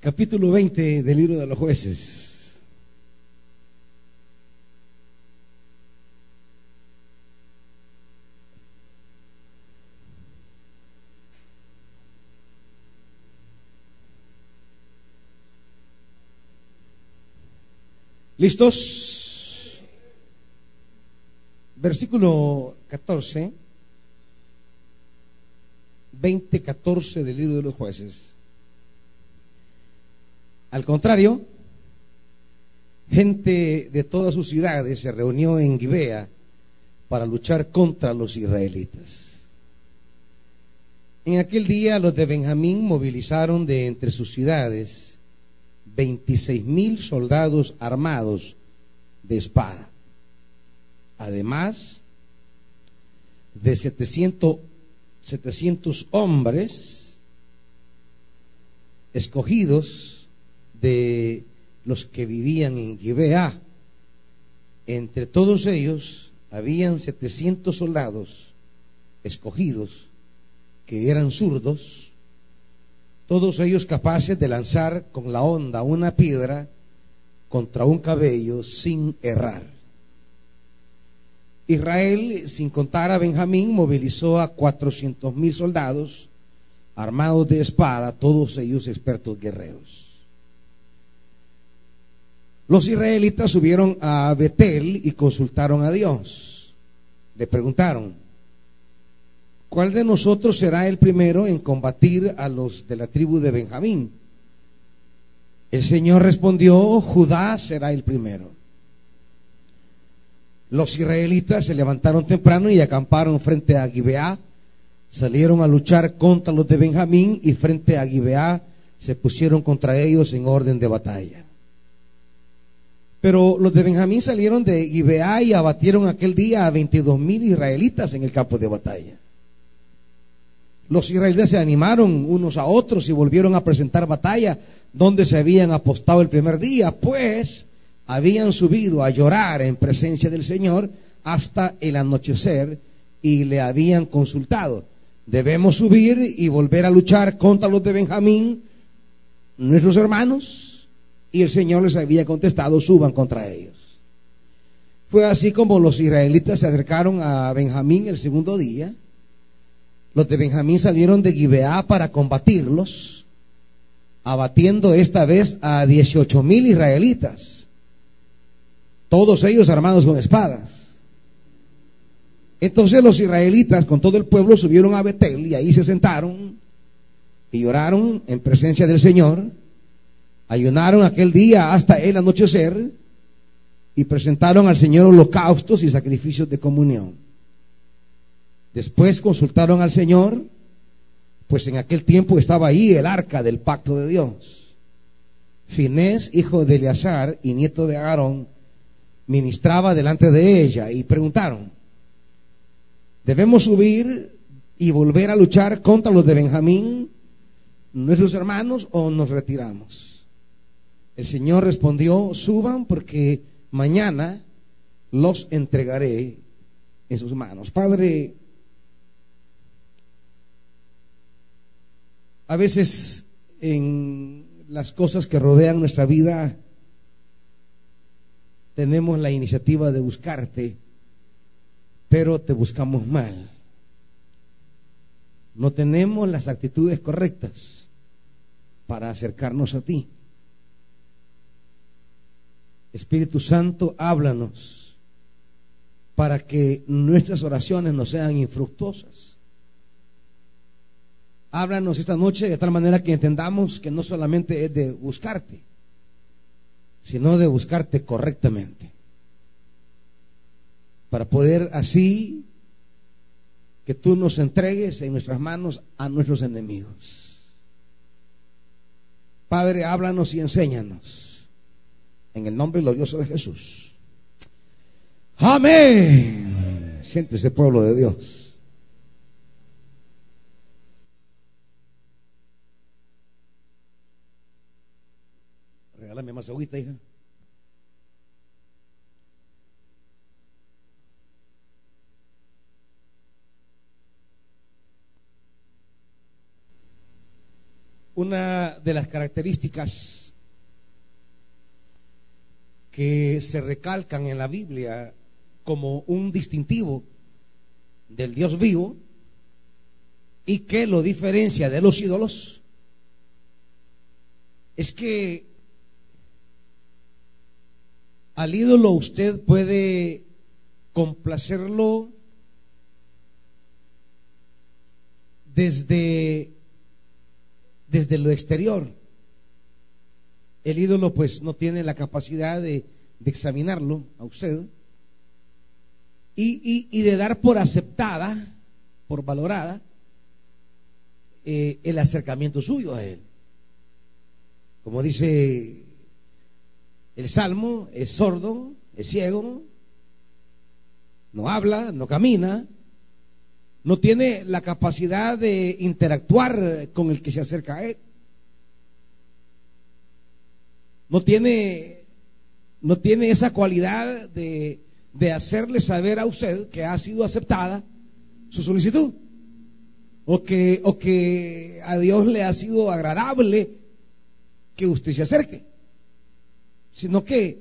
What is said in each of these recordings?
capítulo 20 del libro de los jueces. ¿Listos? Versículo 14, 20, 14 del libro de los jueces. Al contrario, gente de todas sus ciudades se reunió en Gibea para luchar contra los israelitas. En aquel día los de Benjamín movilizaron de entre sus ciudades 26 mil soldados armados de espada, además de 700, 700 hombres escogidos de los que vivían en Gibea. Entre todos ellos habían 700 soldados escogidos que eran zurdos, todos ellos capaces de lanzar con la onda una piedra contra un cabello sin errar. Israel, sin contar a Benjamín, movilizó a 400 mil soldados armados de espada, todos ellos expertos guerreros. Los israelitas subieron a Betel y consultaron a Dios. Le preguntaron, ¿cuál de nosotros será el primero en combatir a los de la tribu de Benjamín? El Señor respondió, Judá será el primero. Los israelitas se levantaron temprano y acamparon frente a Gibeá, salieron a luchar contra los de Benjamín y frente a Gibeá se pusieron contra ellos en orden de batalla. Pero los de Benjamín salieron de Gibeá y abatieron aquel día a 22 mil israelitas en el campo de batalla. Los israelitas se animaron unos a otros y volvieron a presentar batalla donde se habían apostado el primer día, pues habían subido a llorar en presencia del Señor hasta el anochecer y le habían consultado. Debemos subir y volver a luchar contra los de Benjamín, nuestros hermanos. Y el Señor les había contestado, suban contra ellos. Fue así como los israelitas se acercaron a Benjamín el segundo día. Los de Benjamín salieron de Gibeá para combatirlos, abatiendo esta vez a 18 mil israelitas, todos ellos armados con espadas. Entonces los israelitas con todo el pueblo subieron a Betel y ahí se sentaron y lloraron en presencia del Señor. Ayunaron aquel día hasta el anochecer y presentaron al Señor holocaustos y sacrificios de comunión. Después consultaron al Señor, pues en aquel tiempo estaba ahí el arca del pacto de Dios. Finés, hijo de Eleazar y nieto de Aarón, ministraba delante de ella y preguntaron, ¿debemos subir y volver a luchar contra los de Benjamín, nuestros hermanos, o nos retiramos? El Señor respondió, suban porque mañana los entregaré en sus manos. Padre, a veces en las cosas que rodean nuestra vida tenemos la iniciativa de buscarte, pero te buscamos mal. No tenemos las actitudes correctas para acercarnos a ti. Espíritu Santo, háblanos para que nuestras oraciones no sean infructuosas. Háblanos esta noche de tal manera que entendamos que no solamente es de buscarte, sino de buscarte correctamente. Para poder así que tú nos entregues en nuestras manos a nuestros enemigos. Padre, háblanos y enséñanos en el nombre glorioso de Jesús. Amén. Siéntese pueblo de Dios. Regálame más agüita, hija. una de las características que se recalcan en la Biblia como un distintivo del Dios vivo y que lo diferencia de los ídolos es que al ídolo usted puede complacerlo desde, desde lo exterior. El ídolo pues no tiene la capacidad de, examinarlo a usted y, de dar por aceptada, por valorada, eh, el acercamiento suyo a él. Como dice el Salmo, es sordo, es ciego, no habla, no camina, no tiene la capacidad de interactuar con el que se acerca a él. No tiene, no tiene esa cualidad de, de hacerle saber a usted que ha sido aceptada su solicitud. O que, o que a Dios le ha sido agradable que usted se acerque. Sino que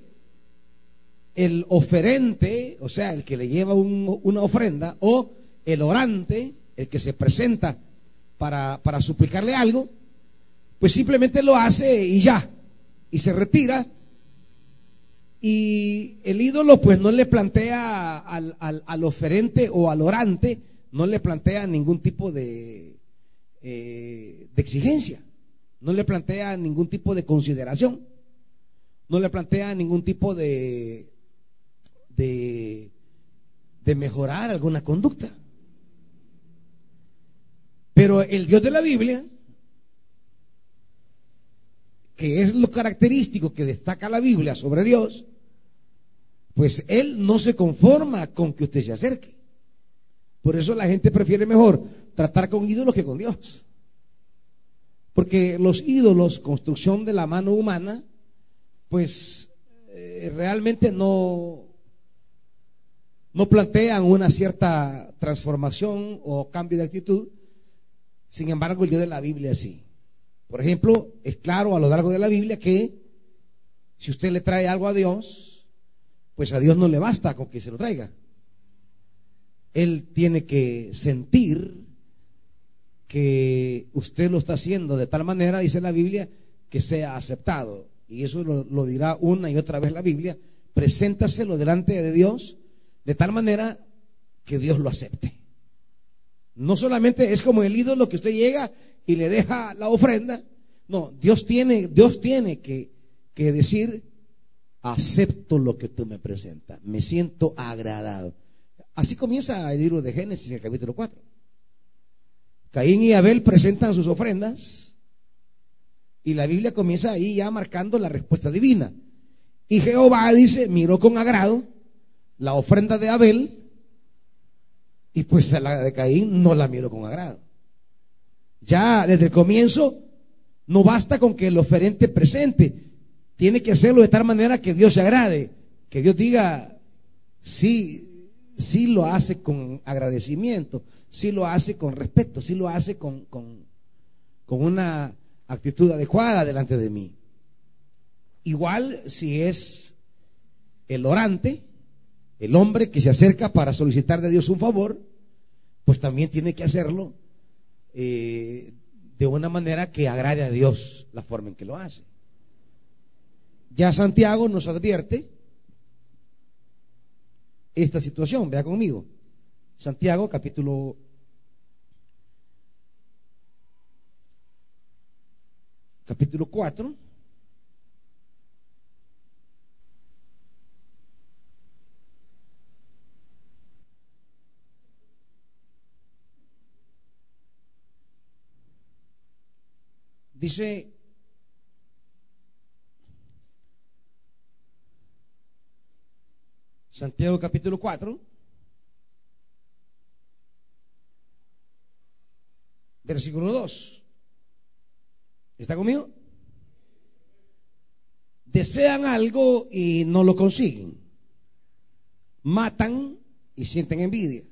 el oferente, o sea, el que le lleva una ofrenda, o el orante, el que se presenta para, para suplicarle algo, pues simplemente lo hace y ya, y se retira. Y el ídolo pues no le plantea al, al, oferente o al orante, no le plantea ningún tipo de, eh, de exigencia, no le plantea ningún tipo de consideración, no le plantea ningún tipo de, de, de mejorar alguna conducta. Pero el Dios de la Biblia, que es lo característico que destaca la Biblia sobre Dios, pues Él no se conforma con que usted se acerque. Por eso la gente prefiere mejor tratar con ídolos que con Dios. Porque los ídolos, construcción de la mano humana, pues eh, realmente no, no plantean una cierta transformación o cambio de actitud, sin embargo, el Dios de la Biblia sí. Por ejemplo, es claro a lo largo de la Biblia que si usted le trae algo a Dios, pues a Dios no le basta con que se lo traiga. Él tiene que sentir que usted lo está haciendo de tal manera, dice la Biblia, que sea aceptado. Y eso lo, lo dirá una y otra vez la Biblia. Preséntaselo delante de Dios de tal manera que Dios lo acepte. No solamente es como el ídolo que usted llega y le deja la ofrenda. No, Dios tiene, Dios tiene que, que decir, acepto lo que tú me presentas, me siento agradado. Así comienza el libro de Génesis, el capítulo 4. Caín y Abel presentan sus ofrendas y la Biblia comienza ahí ya marcando la respuesta divina. Y Jehová dice, miró con agrado la ofrenda de Abel y pues la de Caín no la miro con agrado. Ya desde el comienzo no basta con que el oferente presente, tiene que hacerlo de tal manera que Dios se agrade, que Dios diga, sí, sí lo hace con agradecimiento, sí lo hace con respeto, sí lo hace con, con, con una actitud adecuada delante de mí. Igual si es el orante, el hombre que se acerca para solicitar de Dios un favor, pues también tiene que hacerlo eh, de una manera que agrade a Dios la forma en que lo hace. Ya Santiago nos advierte esta situación, vea conmigo. Santiago capítulo capítulo 4 Dice, Santiago capítulo 4, versículo 2. ¿Está conmigo? Desean algo y no lo consiguen. Matan y sienten envidia.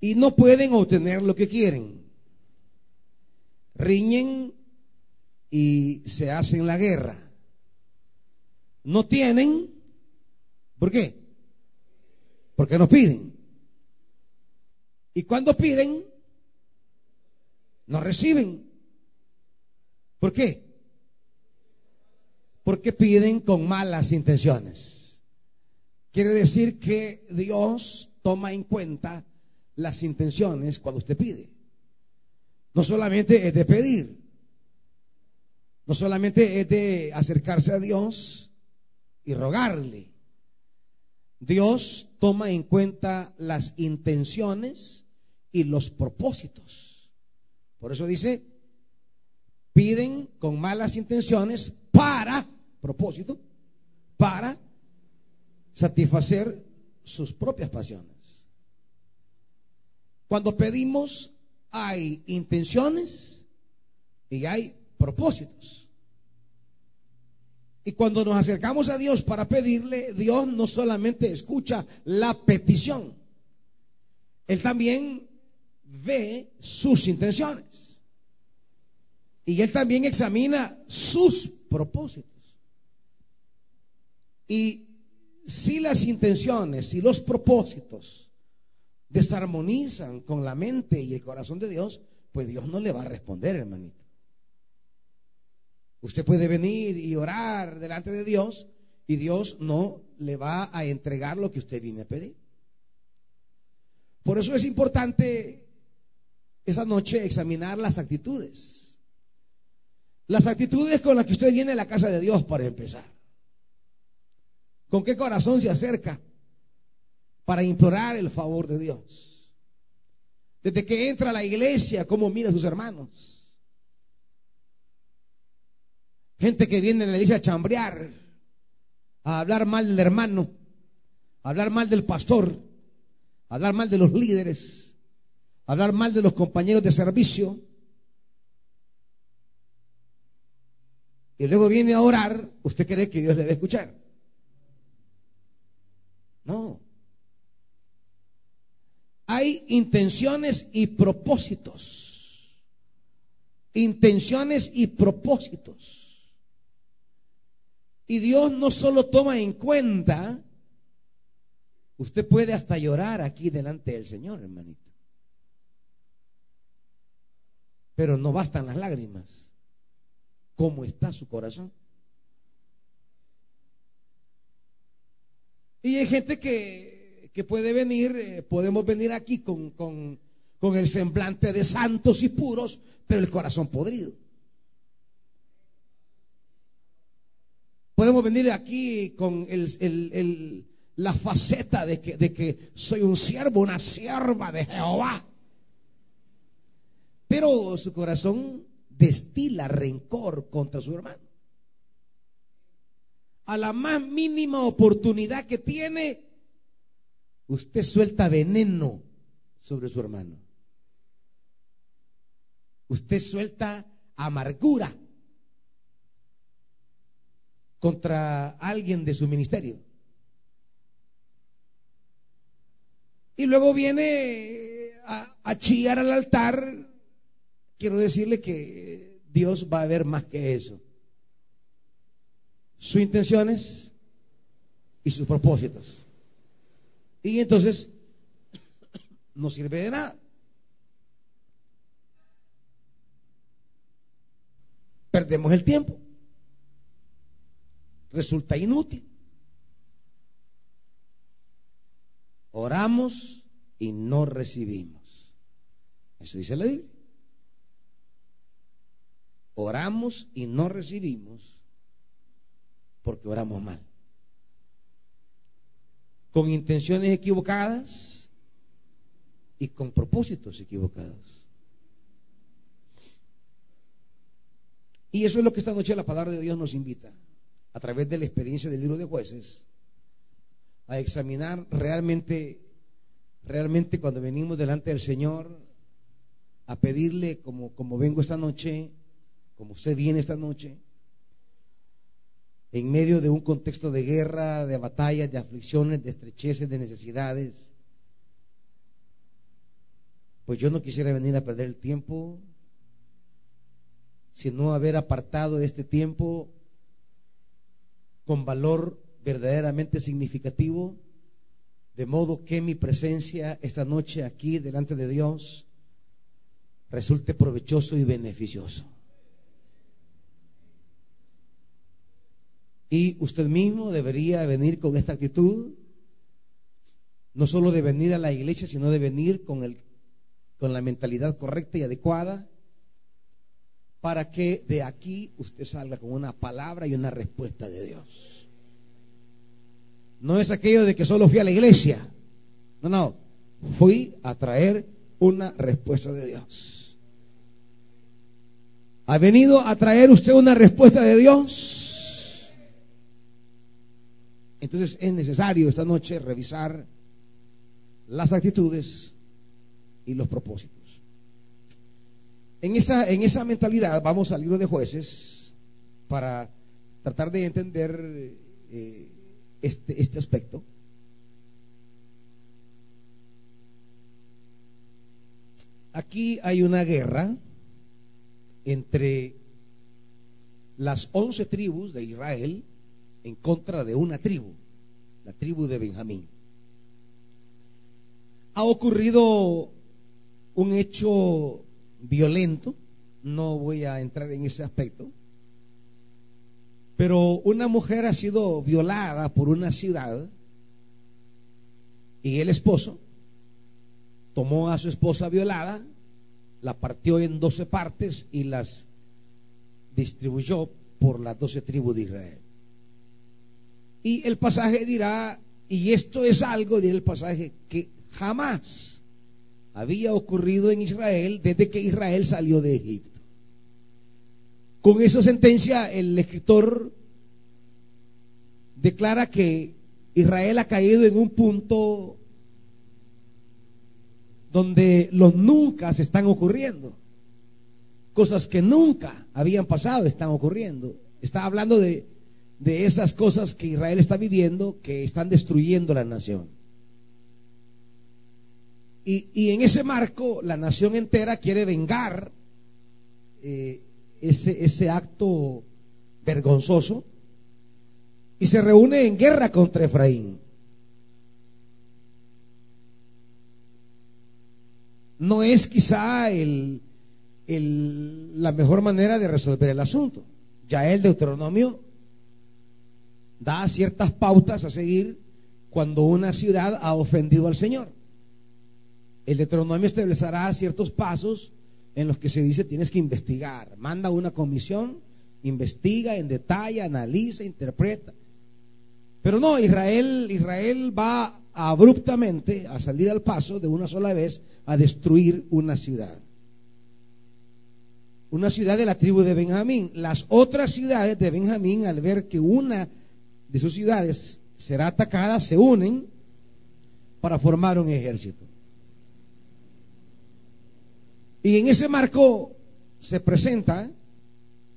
Y no pueden obtener lo que quieren riñen y se hacen la guerra. No tienen, ¿por qué? Porque no piden. Y cuando piden, no reciben. ¿Por qué? Porque piden con malas intenciones. Quiere decir que Dios toma en cuenta las intenciones cuando usted pide. No solamente es de pedir, no solamente es de acercarse a Dios y rogarle. Dios toma en cuenta las intenciones y los propósitos. Por eso dice, piden con malas intenciones para, propósito, para satisfacer sus propias pasiones. Cuando pedimos hay intenciones y hay propósitos. Y cuando nos acercamos a Dios para pedirle, Dios no solamente escucha la petición, Él también ve sus intenciones. Y Él también examina sus propósitos. Y si las intenciones y los propósitos desarmonizan con la mente y el corazón de Dios, pues Dios no le va a responder, hermanito. Usted puede venir y orar delante de Dios y Dios no le va a entregar lo que usted viene a pedir. Por eso es importante esa noche examinar las actitudes. Las actitudes con las que usted viene a la casa de Dios para empezar. ¿Con qué corazón se acerca para implorar el favor de Dios? Desde que entra a la iglesia, ¿cómo mira a sus hermanos? Gente que viene a la iglesia a chambrear, a hablar mal del hermano, a hablar mal del pastor, a hablar mal de los líderes, a hablar mal de los compañeros de servicio. Y luego viene a orar, ¿usted cree que Dios le va a escuchar? No. Hay intenciones y propósitos. Intenciones y propósitos. Y Dios no solo toma en cuenta, usted puede hasta llorar aquí delante del Señor, hermanito. Pero no bastan las lágrimas. ¿Cómo está su corazón? Y hay gente que, que puede venir, eh, podemos venir aquí con, con, con el semblante de santos y puros, pero el corazón podrido. Podemos venir aquí con la faceta de que, de que soy un siervo, una sierva de Jehová. Pero su corazón destila rencor contra su hermano. A la más mínima oportunidad que tiene, usted suelta veneno sobre su hermano. Usted suelta amargura contra alguien de su ministerio. Y luego viene a, a chillar al altar. Quiero decirle que Dios va a ver más que eso. Sus intenciones y sus propósitos. Y entonces no sirve de nada. Perdemos el tiempo resulta inútil. Oramos y no recibimos. Eso dice la Biblia. Oramos y no recibimos porque oramos mal. Con intenciones equivocadas y con propósitos equivocados. Y eso es lo que esta noche la palabra de Dios nos invita a través de la experiencia del libro de jueces, a examinar realmente, realmente cuando venimos delante del Señor, a pedirle como, como vengo esta noche, como usted viene esta noche, en medio de un contexto de guerra, de batallas, de aflicciones, de estrecheces, de necesidades, pues yo no quisiera venir a perder el tiempo sino haber apartado este tiempo con valor verdaderamente significativo, de modo que mi presencia esta noche aquí delante de Dios resulte provechoso y beneficioso. Y usted mismo debería venir con esta actitud, no solo de venir a la iglesia, sino de venir con, el, con la mentalidad correcta y adecuada, para que de aquí usted salga con una palabra y una respuesta de Dios. No es aquello de que solo fui a la iglesia. No, no. Fui a traer una respuesta de Dios. ¿Ha venido a traer usted una respuesta de Dios? Entonces es necesario esta noche revisar las actitudes y los propósitos. En esa, en esa mentalidad vamos al libro de jueces para tratar de entender eh, este, este aspecto. Aquí hay una guerra entre las once tribus de Israel en contra de una tribu, la tribu de Benjamín. Ha ocurrido un hecho violento, no voy a entrar en ese aspecto, pero una mujer ha sido violada por una ciudad y el esposo tomó a su esposa violada, la partió en doce partes y las distribuyó por las doce tribus de Israel. Y el pasaje dirá, y esto es algo, dirá el pasaje, que jamás había ocurrido en Israel desde que Israel salió de Egipto. Con esa sentencia el escritor declara que Israel ha caído en un punto donde los nunca se están ocurriendo. Cosas que nunca habían pasado están ocurriendo. Está hablando de de esas cosas que Israel está viviendo que están destruyendo la nación. Y, en ese marco la nación entera quiere vengar eh, ese, ese acto vergonzoso y se reúne en guerra contra Efraín. No es quizá el, la mejor manera de resolver el asunto. Ya el Deuteronomio da ciertas pautas a seguir cuando una ciudad ha ofendido al Señor. El Deuteronomio establecerá ciertos pasos en los que se dice tienes que investigar. Manda una comisión, investiga en detalle, analiza, interpreta. Pero no, Israel, Israel va abruptamente a salir al paso de una sola vez a destruir una ciudad. Una ciudad de la tribu de Benjamín. Las otras ciudades de Benjamín, al ver que una de sus ciudades será atacada, se unen para formar un ejército. Y en ese marco se presenta,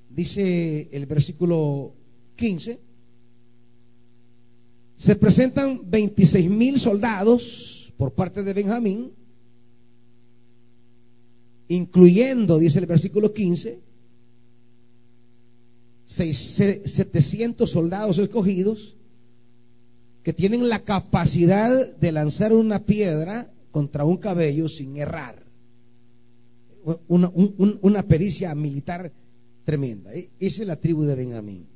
dice el versículo 15, se presentan 26 mil soldados por parte de Benjamín, incluyendo, dice el versículo 15, 700 soldados escogidos que tienen la capacidad de lanzar una piedra contra un cabello sin errar. Una, pericia militar tremenda. E, esa es la tribu de Benjamín.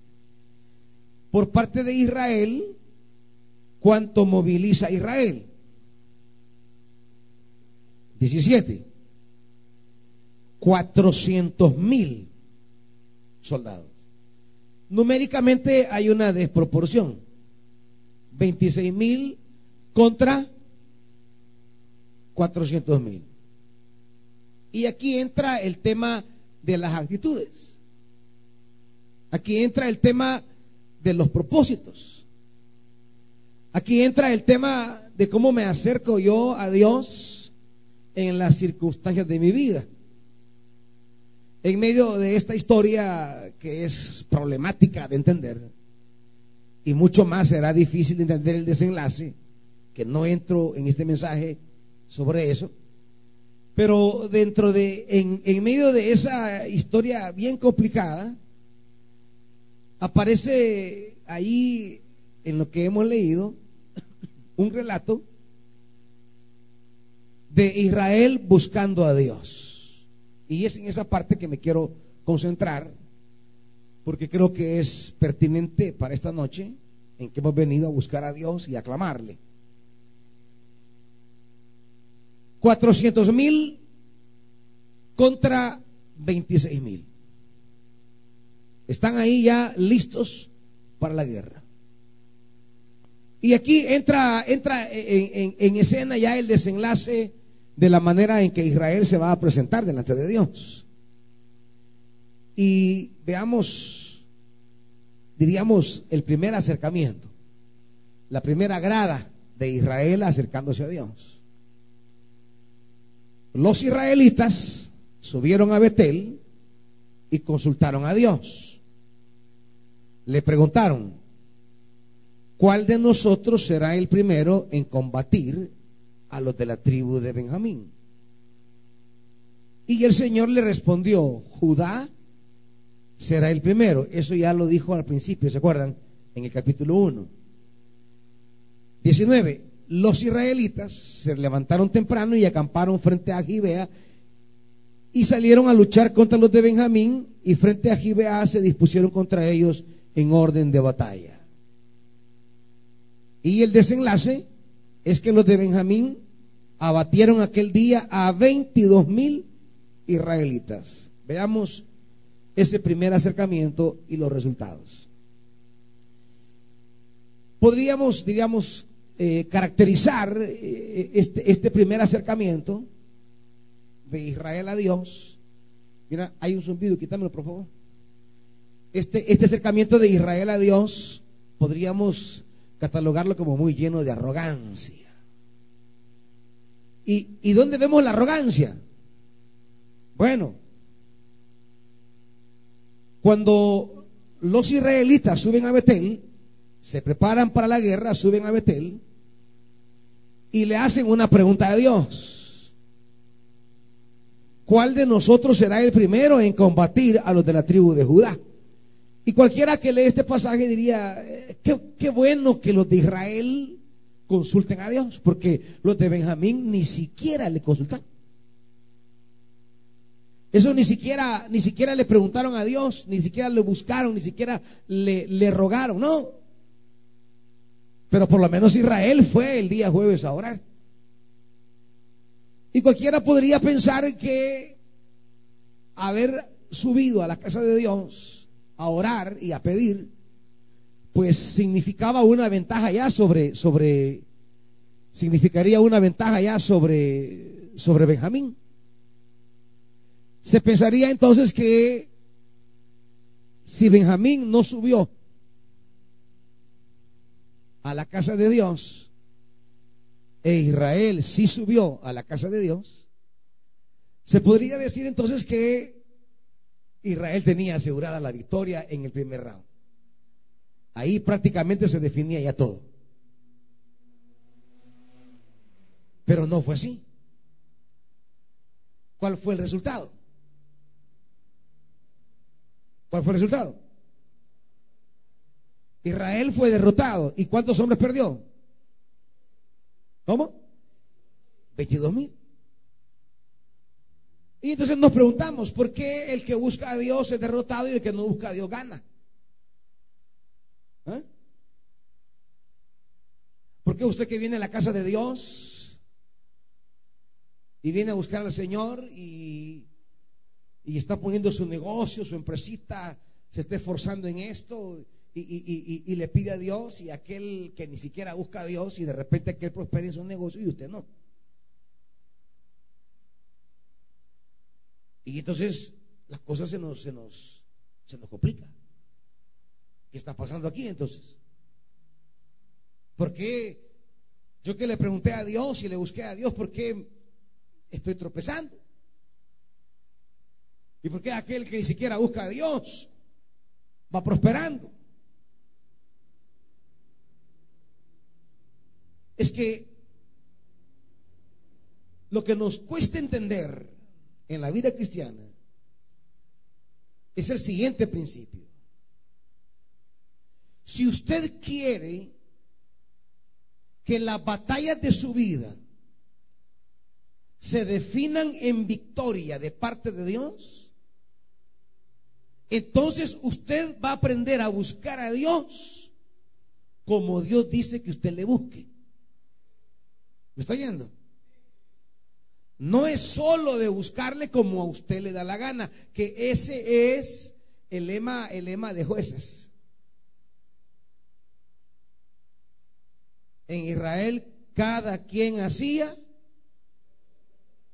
Por parte de Israel, ¿cuánto moviliza Israel? 17. 400 mil soldados numéricamente hay una desproporción. 26 mil contra 400 mil. Y aquí entra el tema de las actitudes. Aquí entra el tema de los propósitos. Aquí entra el tema de cómo me acerco yo a Dios en las circunstancias de mi vida en medio de esta historia que es problemática de entender, y mucho más será difícil de entender el desenlace, que no entro en este mensaje sobre eso, Pero dentro de, en, en medio de esa historia bien complicada, aparece ahí en lo que hemos leído un relato de Israel buscando a Dios. Y es en esa parte que me quiero concentrar, porque creo que es pertinente para esta noche en que hemos venido a buscar a Dios y a clamarle. 400 mil contra 26 mil. Están ahí ya listos para la guerra. Y aquí entra, entra en, en, escena ya el desenlace de la manera en que Israel se va a presentar delante de Dios. Y veamos, diríamos, el primer acercamiento, la primera grada de Israel acercándose a Dios. Los israelitas subieron a Betel y consultaron a Dios. Le preguntaron, ¿cuál de nosotros será el primero en combatir a los de la tribu de Benjamín? Y el Señor le respondió, Judá será el primero. Eso ya lo dijo al principio, ¿se acuerdan? En el capítulo 1. 19 los israelitas se levantaron temprano y acamparon frente a Gibea y salieron a luchar contra los de Benjamín y frente a Gibea se dispusieron contra ellos en orden de batalla. Y el desenlace es que los de Benjamín abatieron aquel día a 22 mil israelitas. Veamos ese primer acercamiento y los resultados. Podríamos, diríamos, eh, caracterizar eh, este, este primer acercamiento de Israel a Dios. Mira, hay un zumbido, quítamelo por favor. Este, este acercamiento de Israel a Dios podríamos catalogarlo como muy lleno de arrogancia. ¿Y, ¿Y dónde vemos la arrogancia? Bueno, cuando los israelitas suben a Betel, se preparan para la guerra, suben a Betel y le hacen una pregunta a Dios. ¿Cuál de nosotros será el primero en combatir a los de la tribu de Judá? Y cualquiera que lee este pasaje diría, eh, qué, bueno que los de Israel consulten a Dios, porque los de Benjamín ni siquiera le consultaron. Eso ni siquiera, ni siquiera le preguntaron a Dios, ni siquiera le buscaron, ni siquiera le, le rogaron, no. Pero por lo menos Israel fue el día jueves a orar. Y cualquiera podría pensar que haber subido a la casa de Dios a orar y a pedir, pues significaba una ventaja ya sobre, sobre, significaría una ventaja ya sobre, sobre Benjamín. Se pensaría entonces que si Benjamín no subió a la casa de Dios e Israel sí subió a la casa de Dios, se podría decir entonces que Israel tenía asegurada la victoria en el primer round. Ahí prácticamente se definía ya todo. Pero no fue así. ¿Cuál fue el resultado? ¿Cuál fue el resultado? Israel fue derrotado. ¿Y cuántos hombres perdió? ¿Cómo? 22 mil. Y entonces nos preguntamos, ¿por qué el que busca a Dios es derrotado y el que no busca a Dios gana? ¿Eh? ¿Por qué usted que viene a la casa de Dios y viene a buscar al Señor y, y está poniendo su negocio, su empresita, se está esforzando en esto y, le pide a Dios y aquel que ni siquiera busca a Dios y de repente que él prospere en su negocio y usted no. Y entonces las cosas se nos, se nos, se nos complican. ¿Qué está pasando aquí entonces? ¿Por qué yo que le pregunté a Dios y le busqué a Dios, por qué estoy tropezando? ¿Y por qué aquel que ni siquiera busca a Dios va prosperando? es que Lo que nos cuesta entender en la vida cristiana es el siguiente principio. Si usted quiere que las batallas de su vida se definan en victoria de parte de Dios, entonces usted va a aprender a buscar a Dios como Dios dice que usted le busque. ¿Me está oyendo? No es solo de buscarle como a usted le da la gana, que ese es el lema, el lema de jueces. En Israel cada quien hacía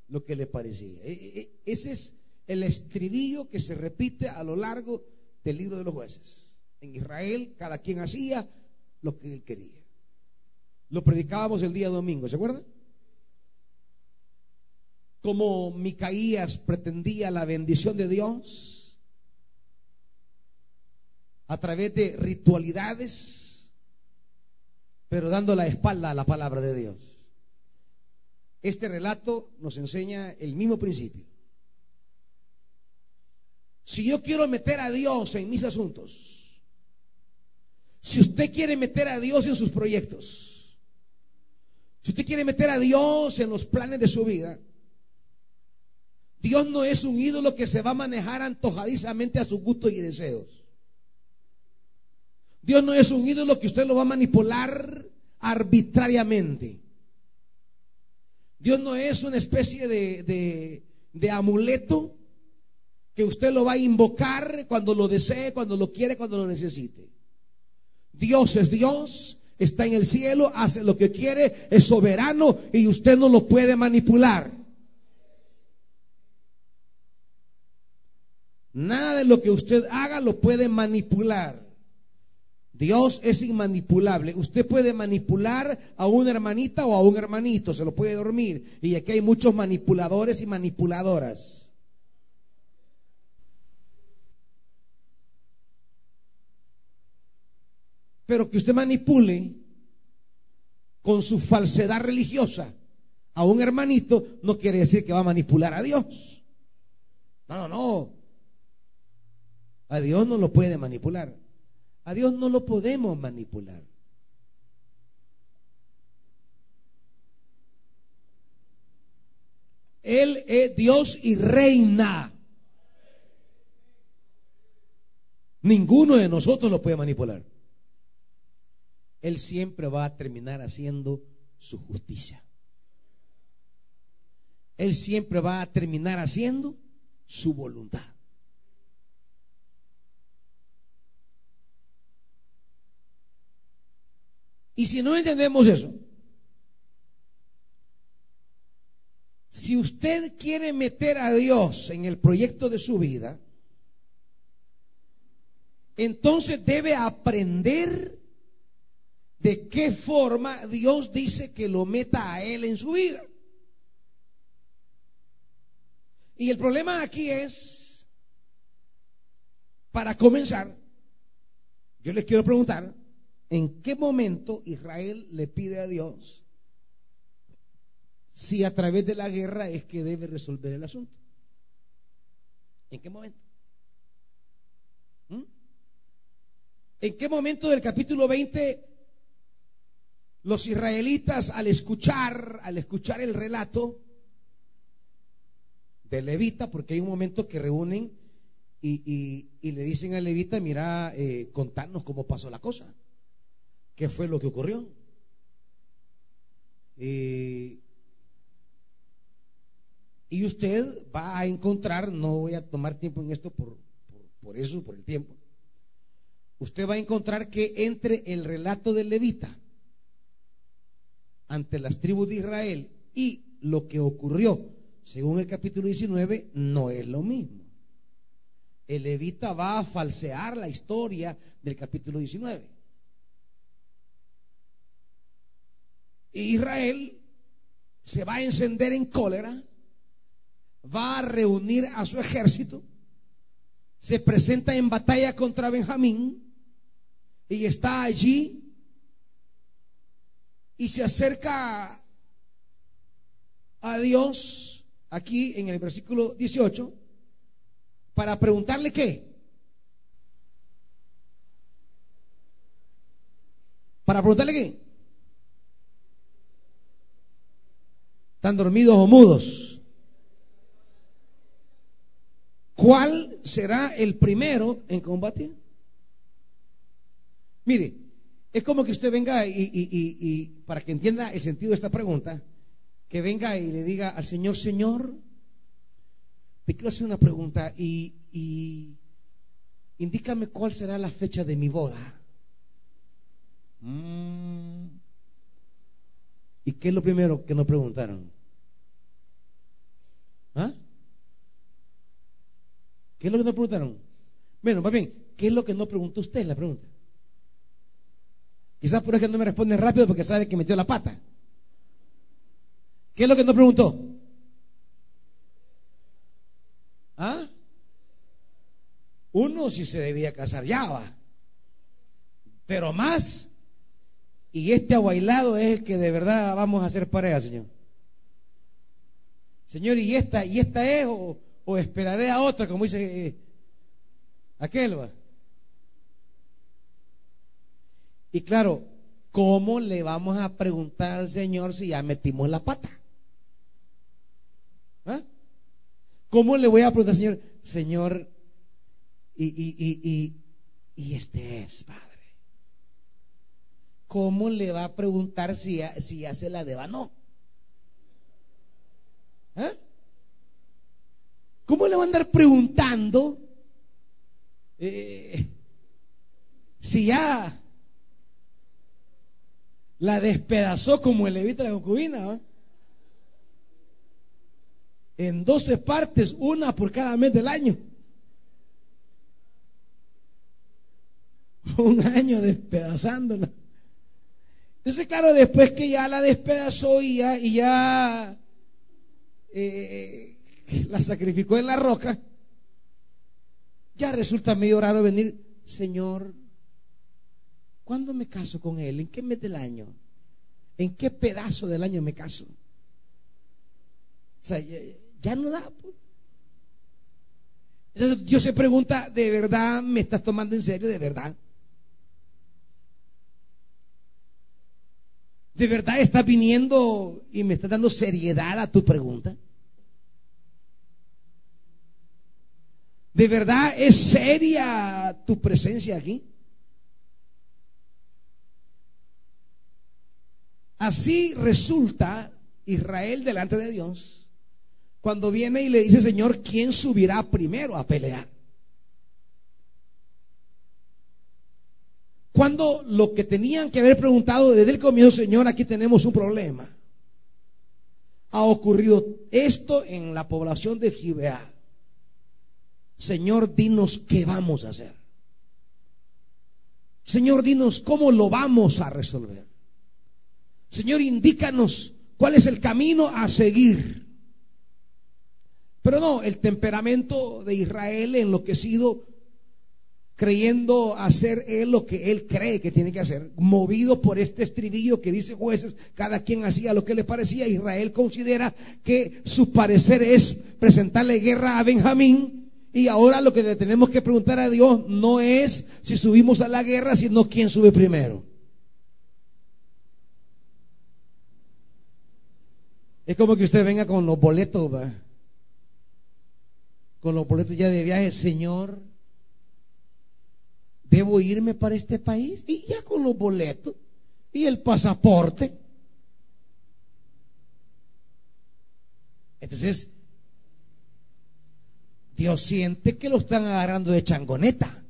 lo que le parecía. E, e, e, ese es el estribillo que se repite a lo largo del libro de los jueces. En Israel cada quien hacía lo que él quería. Lo predicábamos el día domingo, ¿se acuerdan? Como Micaías pretendía la bendición de Dios a través de ritualidades, pero dando la espalda a la palabra de Dios. Este relato nos enseña el mismo principio. Si yo quiero meter a Dios en mis asuntos, si usted quiere meter a Dios en sus proyectos, si usted quiere meter a Dios en los planes de su vida, Dios no es un ídolo que se va a manejar antojadizamente a sus gustos y deseos. Dios no es un ídolo que usted lo va a manipular arbitrariamente. Dios no es una especie de, de, amuleto que usted lo va a invocar cuando lo desee, cuando lo quiere, cuando lo necesite. Dios es Dios, está en el cielo, hace lo que quiere, es soberano y usted no lo puede manipular. Nada de lo que usted haga lo puede manipular. Dios es inmanipulable. Usted puede manipular a una hermanita o a un hermanito, se lo puede dormir. Y aquí hay muchos manipuladores y manipuladoras. Pero que usted manipule con su falsedad religiosa a un hermanito no quiere decir que va a manipular a Dios. No, no, no. A Dios no lo puede manipular. A Dios no lo podemos manipular. Él es Dios y reina. Ninguno de nosotros lo puede manipular. Él siempre va a terminar haciendo su justicia. Él siempre va a terminar haciendo su voluntad. Y si no entendemos eso, si usted quiere meter a Dios en el proyecto de su vida, entonces debe aprender de qué forma Dios dice que lo meta a Él en su vida. Y el problema aquí es, para comenzar, yo les quiero preguntar, ¿En qué momento Israel le pide a Dios si a través de la guerra es que debe resolver el asunto? ¿En qué momento? ¿Mm? ¿En qué momento del capítulo 20 los israelitas al escuchar, al escuchar el relato de Levita, porque hay un momento que reúnen y, le dicen a Levita, mira, eh, contanos cómo pasó la cosa qué fue lo que ocurrió. y usted va a encontrar, no voy a tomar tiempo en esto por, por, eso, por el tiempo, usted va a encontrar que entre el relato del levita ante las tribus de Israel y lo que ocurrió según el capítulo 19 no es lo mismo. El levita va a falsear la historia del capítulo 19. Israel se va a encender en cólera, va a reunir a su ejército, se presenta en batalla contra Benjamín y está allí y se acerca a Dios aquí en el versículo 18 para preguntarle qué. Para preguntarle qué. ¿Están dormidos o mudos? ¿Cuál será el primero en combatir? Mire, es como que usted venga y, para que entienda el sentido de esta pregunta, que venga y le diga al Señor, Señor, te quiero hacer una pregunta y, indícame cuál será la fecha de mi boda. Mm. ¿Y qué es lo primero que nos preguntaron? ¿Ah? ¿Qué es lo que nos preguntaron? Bueno, más bien, ¿qué es lo que no preguntó usted? La pregunta. Quizás por eso no me responde rápido porque sabe que metió la pata. ¿Qué es lo que no preguntó? ¿Ah? Uno si se debía casar ya va. Pero más. Y este aguailado es el que de verdad vamos a hacer pareja, Señor. Señor, ¿y esta, y esta es o, esperaré a otra, como dice eh, aquel? Va? Y claro, ¿cómo le vamos a preguntar al Señor si ya metimos la pata? ¿Ah? ¿Cómo le voy a preguntar Señor, Señor, y, y, y, y, este es, Padre? ¿Cómo le va a preguntar si, si ya se la no? ¿Ah? ¿Cómo le va a andar preguntando eh, si ya la despedazó como el levita la concubina. En 12 partes, una por cada mes del año. Un año despedazándola. Entonces, claro, después que ya la despedazó y ya, y ya eh, la sacrificó en la roca, ya resulta medio raro venir, Señor, ¿Cuándo me caso con él? ¿En qué mes del año? ¿En qué pedazo del año me caso? O sea, ya, no da. Pues. Entonces Dios se pregunta, ¿de verdad me estás tomando en serio? ¿De verdad? ¿De verdad estás viniendo y me estás dando seriedad a tu pregunta? ¿De verdad es seria tu presencia aquí? Así resulta Israel delante de Dios cuando viene y le dice, Señor, ¿quién subirá primero a pelear? Cuando lo que tenían que haber preguntado desde el comienzo, Señor, aquí tenemos un problema. Ha ocurrido esto en la población de Gibeá. Señor, dinos qué vamos a hacer. Señor, dinos cómo lo vamos a resolver. Señor, indícanos cuál es el camino a seguir. Pero no, el temperamento de Israel enloquecido, creyendo hacer él lo que él cree que tiene que hacer, movido por este estribillo que dice jueces, cada quien hacía lo que le parecía. Israel considera que su parecer es presentarle guerra a Benjamín. Y ahora lo que le tenemos que preguntar a Dios no es si subimos a la guerra, sino quién sube primero. Es como que usted venga con los boletos, con los boletos ya de viaje, Señor, ¿debo irme para este país? Y ya con los boletos y el pasaporte. Entonces, Dios siente que lo están agarrando de changoneta.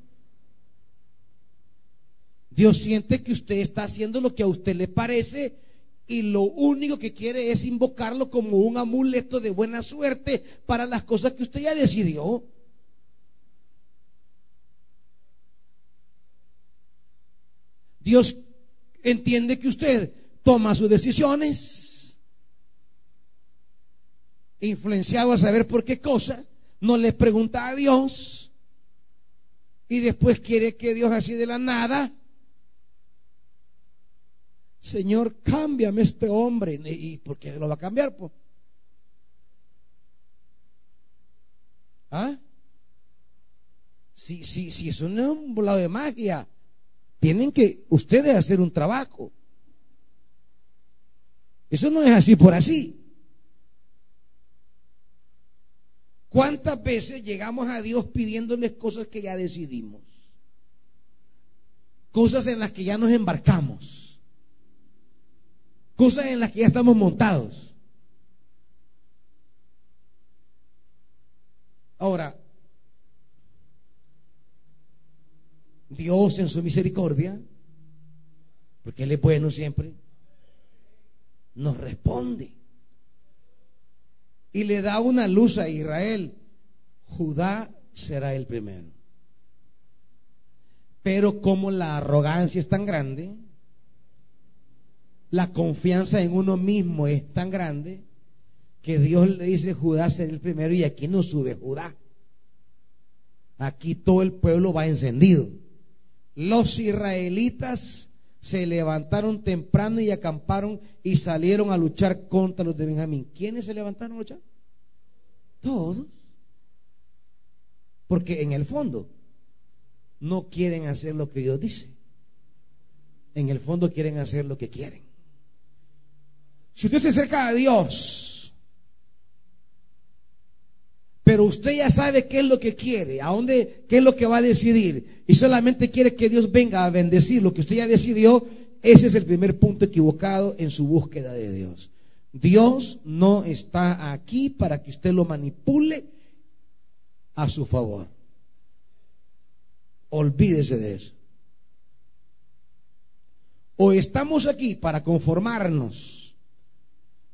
Dios siente que usted está haciendo lo que a usted le parece y lo único que quiere es invocarlo como un amuleto de buena suerte para las cosas que usted ya decidió. Dios entiende que usted toma sus decisiones, influenciado a saber por qué cosa, no le pregunta a Dios y después quiere que Dios así de la nada. Señor, cámbiame este hombre. ¿Y por qué lo va a cambiar? Pues? ¿Ah? Si, si, si eso no es un volado de magia tienen que ustedes hacer un trabajo. Eso no es así por así. ¿Cuántas veces llegamos a Dios pidiéndoles cosas que ya decidimos? Cosas en las que ya nos embarcamos. Cosas en las que ya estamos montados. Ahora, Dios en su misericordia, porque Él es bueno siempre, nos responde y le da una luz a Israel. Judá será el primero. Pero como la arrogancia es tan grande, la confianza en uno mismo es tan grande, que Dios le dice Judá será el primero y aquí no sube Judá. Aquí todo el pueblo va encendido. Los israelitas se levantaron temprano y acamparon y salieron a luchar contra los de Benjamín. ¿Quiénes se levantaron a luchar? Todos. Porque en el fondo no quieren hacer lo que Dios dice. En el fondo quieren hacer lo que quieren. Si usted se acerca a Dios, pero usted ya sabe qué es lo que quiere, a dónde, qué es lo que va a decidir, y solamente quiere que Dios venga a bendecir lo que usted ya decidió, ese es el primer punto equivocado en su búsqueda de Dios. Dios no está aquí para que usted lo manipule a su favor. Olvídese de eso. O estamos aquí para conformarnos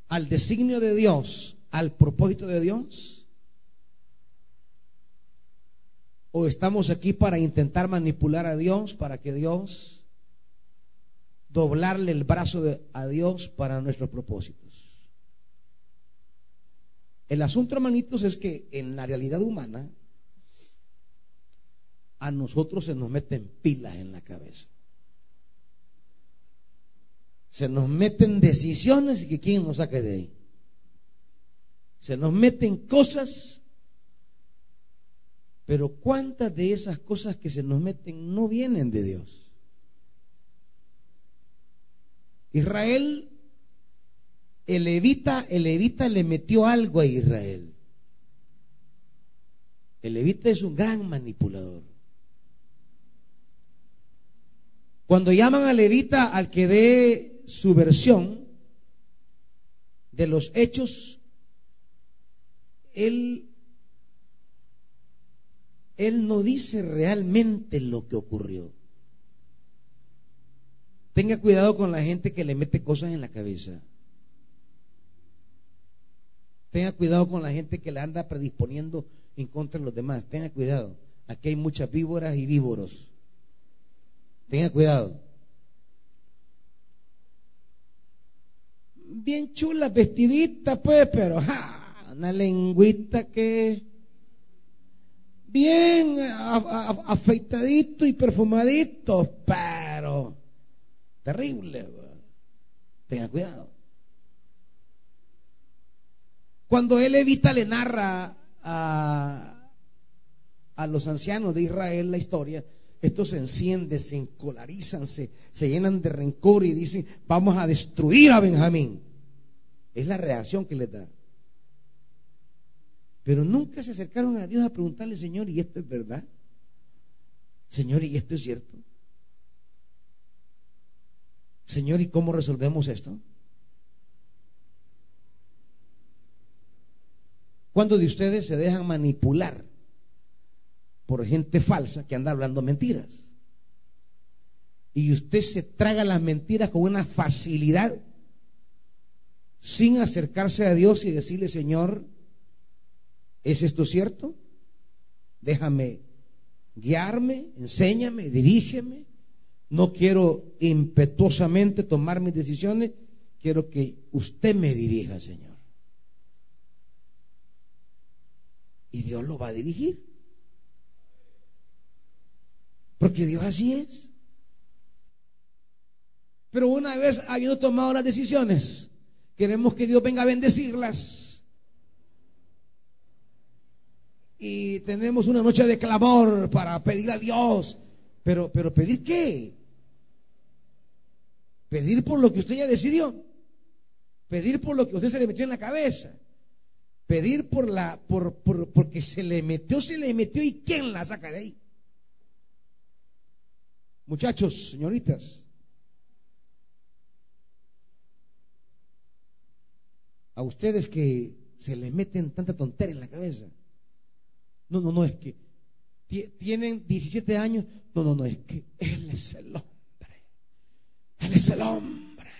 al designio de Dios, al propósito de Dios, o estamos aquí para intentar manipular a Dios, para que Dios doblarle el brazo a Dios para nuestros propósitos. El asunto, hermanitos, es que en la realidad humana a nosotros se nos meten pilas en la cabeza. Se nos meten decisiones y que quién nos saque de ahí. Se nos meten cosas pero ¿cuántas de esas cosas que se nos meten no vienen de Dios? Israel, el levita, el le metió algo a Israel. El levita es un gran manipulador. Cuando llaman al levita al que dé su versión de los hechos, él él no dice realmente lo que ocurrió. Tenga cuidado con la gente que le mete cosas en la cabeza. Tenga cuidado con la gente que le anda predisponiendo en contra de los demás. Tenga cuidado. Aquí hay muchas víboras y víboros. Tenga cuidado. Bien chula, vestidita, pues, pero una lengüita que bien afeitadito y perfumadito, pero terrible. Tenga cuidado. Cuando él evita le narra a, a los ancianos de Israel la historia, estos se encienden, se encolarizan, se llenan de rencor y dicen, vamos a destruir a Benjamín. Es la reacción que le da. Pero nunca se acercaron a Dios a preguntarle, Señor, ¿y esto es verdad? Señor, ¿y esto es cierto? Señor, ¿y cómo resolvemos esto? ¿Cuántos de ustedes se dejan manipular por gente falsa que anda hablando mentiras? Y usted se traga las mentiras con una facilidad sin acercarse a Dios y decirle, Señor, ¿Es esto cierto? Déjame guiarme, enséñame, dirígeme. No quiero impetuosamente tomar mis decisiones, quiero que usted me dirija, Señor. Y Dios lo va a dirigir. Porque Dios así es. Pero una vez habiendo tomado las decisiones, queremos que Dios venga a bendecirlas y tenemos una noche de clamor para pedir a Dios. Pero, pero ¿pedir qué? Pedir por lo que usted ya decidió. Pedir por lo que usted se le metió en la cabeza. Pedir por la, por, por, porque se le metió, se le metió y quién la saca de ahí. Muchachos, señoritas, a ustedes que se les meten tanta tontería en la cabeza. No, no, no, es que tienen 17 años. No, no, no, es que Él es el hombre. Él es el hombre.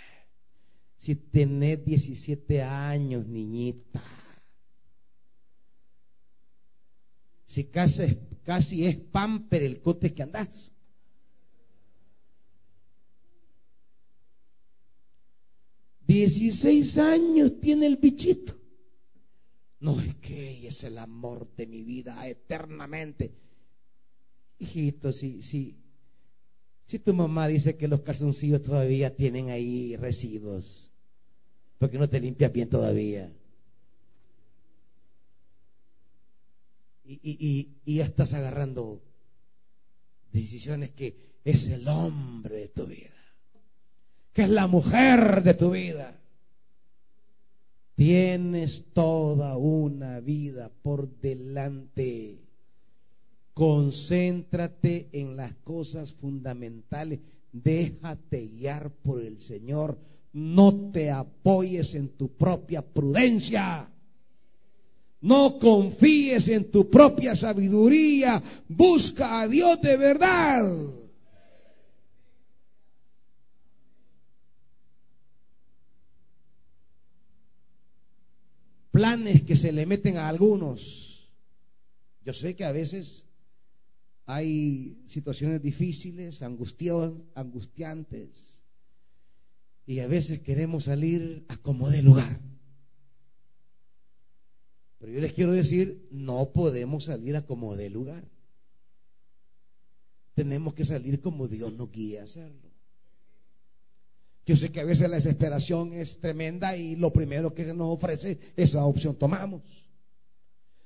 Si tenés 17 años, niñita. Si casi, casi es pamper el cote que andás. 16 años tiene el bichito. No es que ella es el amor de mi vida eternamente. Hijito, si, si, si tu mamá dice que los calzoncillos todavía tienen ahí residuos, porque no te limpias bien todavía. Y, y, y ya estás agarrando decisiones que es el hombre de tu vida que es la mujer de tu vida. Tienes toda una vida por delante. Concéntrate en las cosas fundamentales. Déjate guiar por el Señor. No te apoyes en tu propia prudencia. No confíes en tu propia sabiduría. Busca a Dios de verdad. Planes que se le meten a algunos. Yo sé que a veces hay situaciones difíciles, angustiantes, y a veces queremos salir a como de lugar. Pero yo les quiero decir, no podemos salir a como de lugar. Tenemos que salir como Dios nos guía a hacerlo. Yo sé que a veces la desesperación es tremenda y lo primero que se nos ofrece, esa opción tomamos.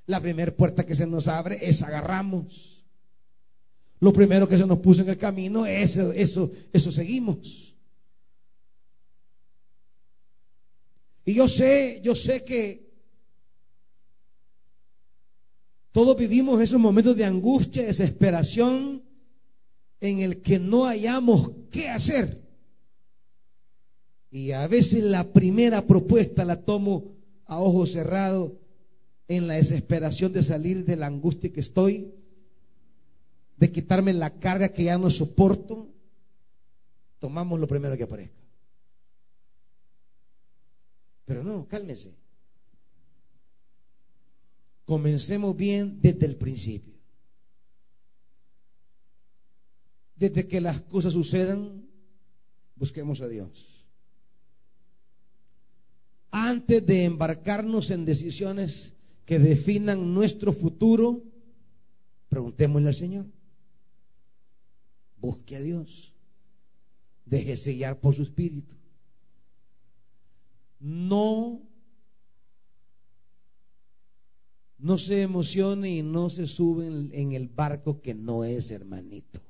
La primera puerta que se nos abre, es agarramos. Lo primero que se nos puso en el camino, eso, eso, eso seguimos. Y yo sé, yo sé que todos vivimos esos momentos de angustia, desesperación, en el que no hayamos qué hacer. Y a veces la primera propuesta la tomo a ojos cerrados en la desesperación de salir de la angustia que estoy, de quitarme la carga que ya no soporto. Tomamos lo primero que aparezca. Pero no, cálmese. Comencemos bien desde el principio. Desde que las cosas sucedan, busquemos a Dios antes de embarcarnos en decisiones que definan nuestro futuro, preguntémosle al Señor. Busque a Dios. Deje sellar por su espíritu. No, no se emocione y no se sube en el barco que no es hermanito.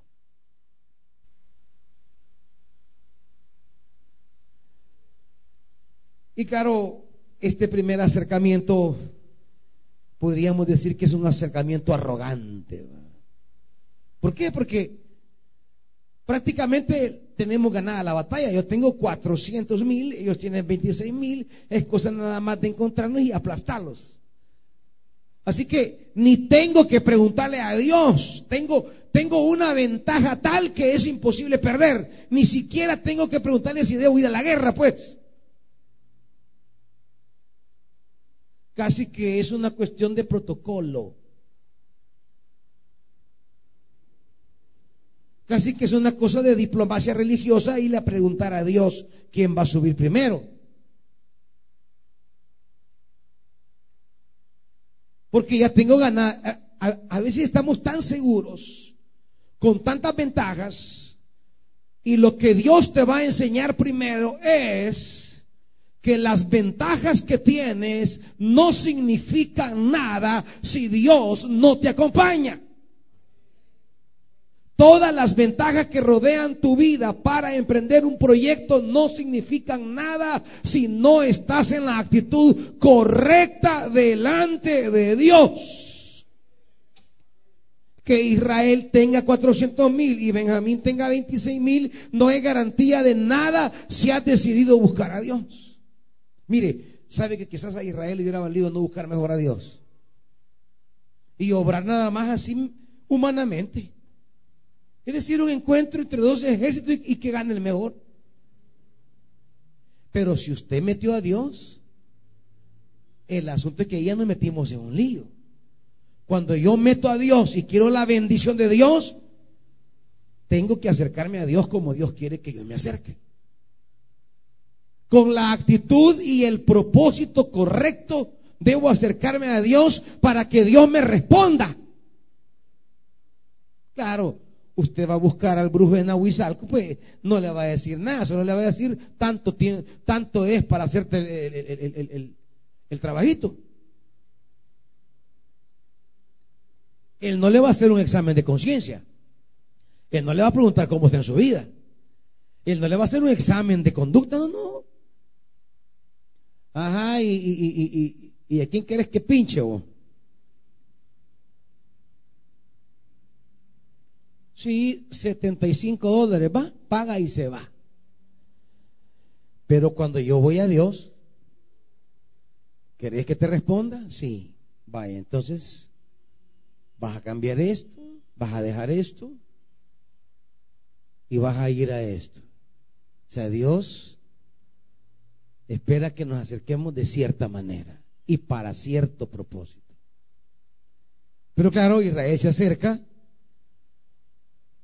Y claro, este primer acercamiento podríamos decir que es un acercamiento arrogante. ¿Por qué? Porque prácticamente tenemos ganada la batalla. Yo tengo 400 mil, ellos tienen 26 mil. Es cosa nada más de encontrarnos y aplastarlos. Así que ni tengo que preguntarle a Dios. Tengo, tengo una ventaja tal que es imposible perder. Ni siquiera tengo que preguntarle si debo ir a la guerra, pues. Casi que es una cuestión de protocolo. Casi que es una cosa de diplomacia religiosa y le preguntar a Dios quién va a subir primero. Porque ya tengo ganas. A, veces estamos tan seguros, con tantas ventajas, y lo que Dios te va a enseñar primero es que las ventajas que tienes no significan nada si Dios no te acompaña. Todas las ventajas que rodean tu vida para emprender un proyecto no significan nada si no estás en la actitud correcta delante de Dios. Que Israel tenga 400 mil y Benjamín tenga 26 mil no es garantía de nada si has decidido buscar a Dios. Mire, sabe que quizás a Israel le hubiera valido no buscar mejor a Dios y obrar nada más así humanamente. Es decir, un encuentro entre dos ejércitos y, que gane el mejor. Pero si usted metió a Dios, el asunto es que ya nos metimos en un lío. Cuando yo meto a Dios y quiero la bendición de Dios, tengo que acercarme a Dios como Dios quiere que yo me acerque. Con la actitud y el propósito correcto, debo acercarme a Dios para que Dios me responda. Claro, usted va a buscar al brujo de Nahuizalco, pues no le va a decir nada, solo le va a decir tanto, tanto es para hacerte el, el, trabajito. Él no le va a hacer un examen de conciencia. Él no le va a preguntar cómo está en su vida. Él no le va a hacer un examen de conducta, no, no. Ajá, y, y, y, y, a quién quieres que pinche vos? Sí, 75 dólares, va, paga y se va. Pero cuando yo voy a Dios, ¿querés que te responda? Sí, vaya, entonces, vas a cambiar esto, vas a dejar esto y vas a ir a esto. O sea, Dios espera que nos acerquemos de cierta manera y para cierto propósito. Pero claro, Israel se acerca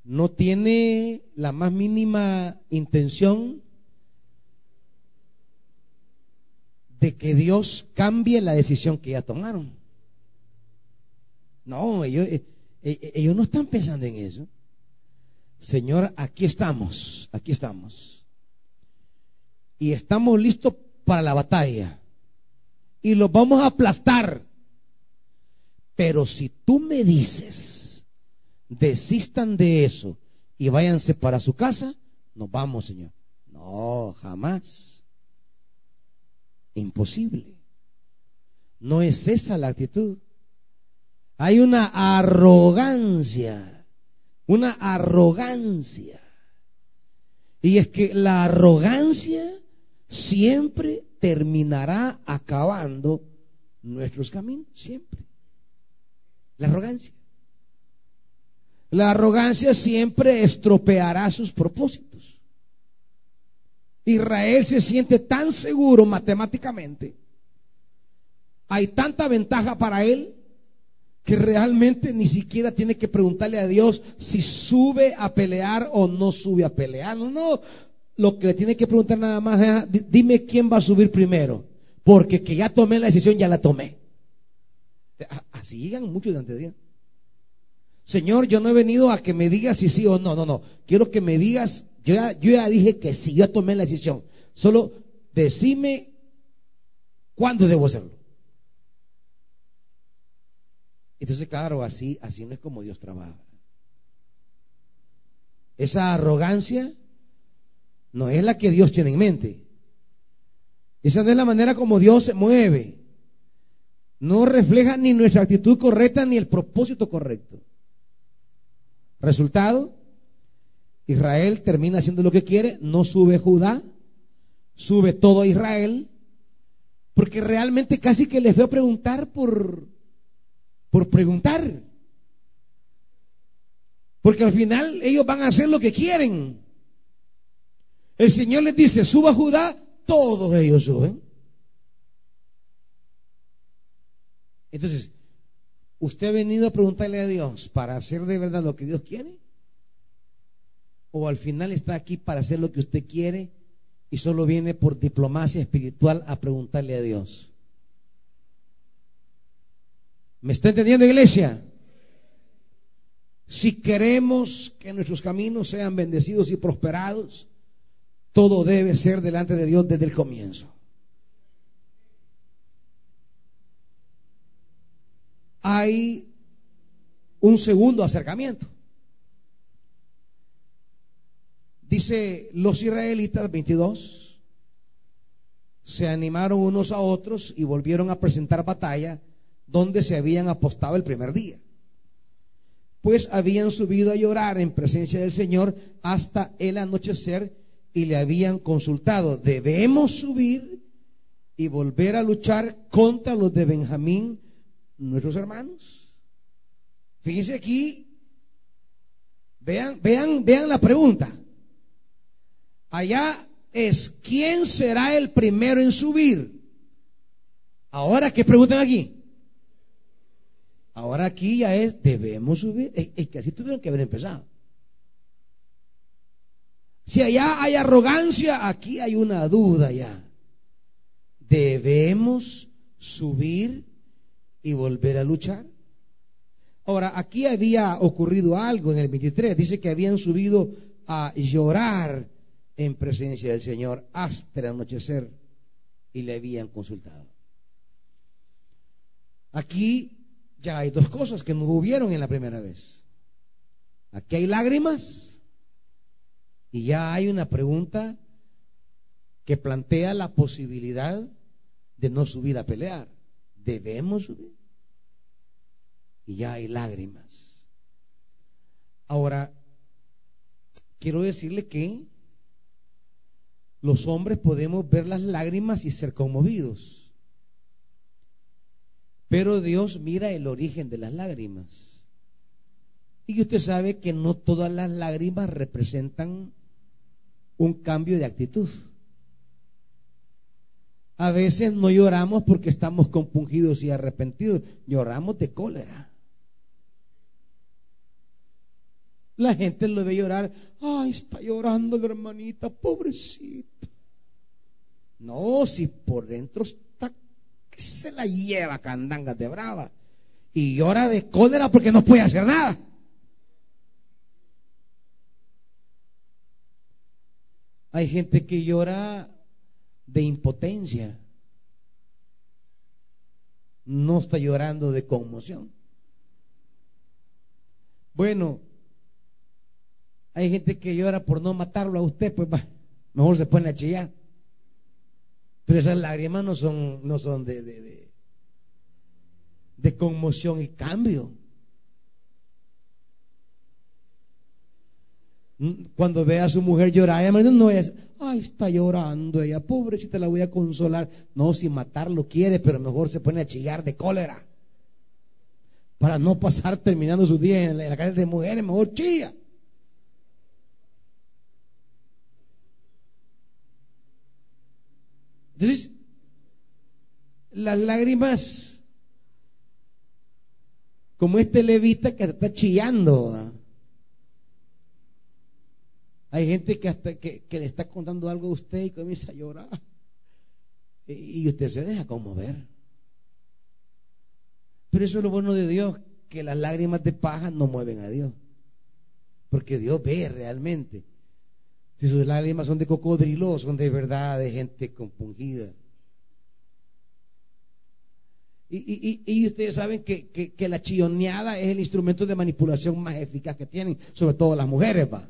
no tiene la más mínima intención de que Dios cambie la decisión que ya tomaron. No, ellos, eh, eh, no están pensando en eso. Señor, aquí estamos, aquí estamos. Y estamos listos para la batalla. Y los vamos a aplastar. Pero si tú me dices, desistan de eso y váyanse para su casa, nos vamos, Señor. No, jamás. Imposible. No es esa la actitud. Hay una arrogancia, una arrogancia. Y es que la arrogancia siempre terminará acabando nuestros caminos, siempre. La arrogancia. La arrogancia siempre estropeará sus propósitos. Israel se siente tan seguro matemáticamente. Hay tanta ventaja para él que realmente ni siquiera tiene que preguntarle a Dios si sube a pelear o no sube a pelear. No, no. Lo que le tiene que preguntar nada más es, dime quién va a subir primero. Porque que ya tomé la decisión, ya la tomé. Así llegan muchos delante de Dios. Señor, yo no he venido a que me digas si sí o no, no, no. Quiero que me digas, yo ya, yo ya dije que sí, yo tomé la decisión. Solo decime cuándo debo hacerlo. Entonces, claro, así, así no es como Dios trabaja. Esa arrogancia no es la que Dios tiene en mente. Esa no es la manera como Dios se mueve. No refleja ni nuestra actitud correcta ni el propósito correcto. Resultado, Israel termina haciendo lo que quiere, no sube Judá, sube todo Israel, porque realmente casi que les a preguntar por, por preguntar. Porque al final ellos van a hacer lo que quieren. El Señor les dice, suba Judá, todos ellos suben. Entonces, ¿Usted ha venido a preguntarle a Dios para hacer de verdad lo que Dios quiere? ¿O al final está aquí para hacer lo que usted quiere y solo viene por diplomacia espiritual a preguntarle a Dios? ¿Me está entendiendo, iglesia? Si queremos que nuestros caminos sean bendecidos y prosperados, todo debe ser delante de Dios desde el comienzo. Hay un segundo acercamiento. Dice los israelitas 22, se animaron unos a otros y volvieron a presentar batalla donde se habían apostado el primer día. Pues habían subido a llorar en presencia del Señor hasta el anochecer y le habían consultado, debemos subir y volver a luchar contra los de Benjamín, nuestros hermanos. Fíjense aquí, vean, vean, vean la pregunta. Allá es, ¿quién será el primero en subir? Ahora, ¿qué preguntan aquí? Ahora aquí ya es, debemos subir. Es, que así tuvieron que haber empezado. Si allá hay arrogancia, aquí hay una duda ya. Debemos subir y volver a luchar. Ahora, aquí había ocurrido algo en el 23. Dice que habían subido a llorar en presencia del Señor hasta el anochecer y le habían consultado. Aquí ya hay dos cosas que no hubieron en la primera vez. Aquí hay lágrimas y ya hay una pregunta que plantea la posibilidad de no subir a pelear. Debemos subir. Y ya hay lágrimas. Ahora, quiero decirle que los hombres podemos ver las lágrimas y ser conmovidos. Pero Dios mira el origen de las lágrimas. Y usted sabe que no todas las lágrimas representan un cambio de actitud. A veces no lloramos porque estamos compungidos y arrepentidos, lloramos de cólera. La gente lo ve llorar. Ay, está llorando la hermanita, pobrecita. No, si por dentro está se la lleva candangas de brava. Y llora de cólera porque no puede hacer nada. Hay gente que llora de impotencia. No está llorando de conmoción. Bueno, hay gente que llora por no matarlo a usted, pues mejor se pone a chillar. Pero esas lágrimas no son, no son de, de, de, conmoción y cambio. Cuando ve a su mujer llorar, ella no es, ay, está llorando ella, pobrecita, la voy a consolar. No, si matarlo quiere, pero mejor se pone a chillar de cólera. Para no pasar terminando su día en la, calle de mujeres, mejor chilla. Entonces, las lágrimas, como este levita que está chillando. Hay gente que, hasta, que, le está contando algo a usted y comienza a llorar. Y usted se deja conmover. Pero eso es lo bueno de Dios, que las lágrimas de paja no mueven a Dios. Porque Dios ve realmente. Si sus lágrimas son de cocodrilo, son de verdad de gente compungida. Y, ustedes saben que, la chilloneada es el instrumento de manipulación más eficaz que tienen, sobre todo las mujeres, va.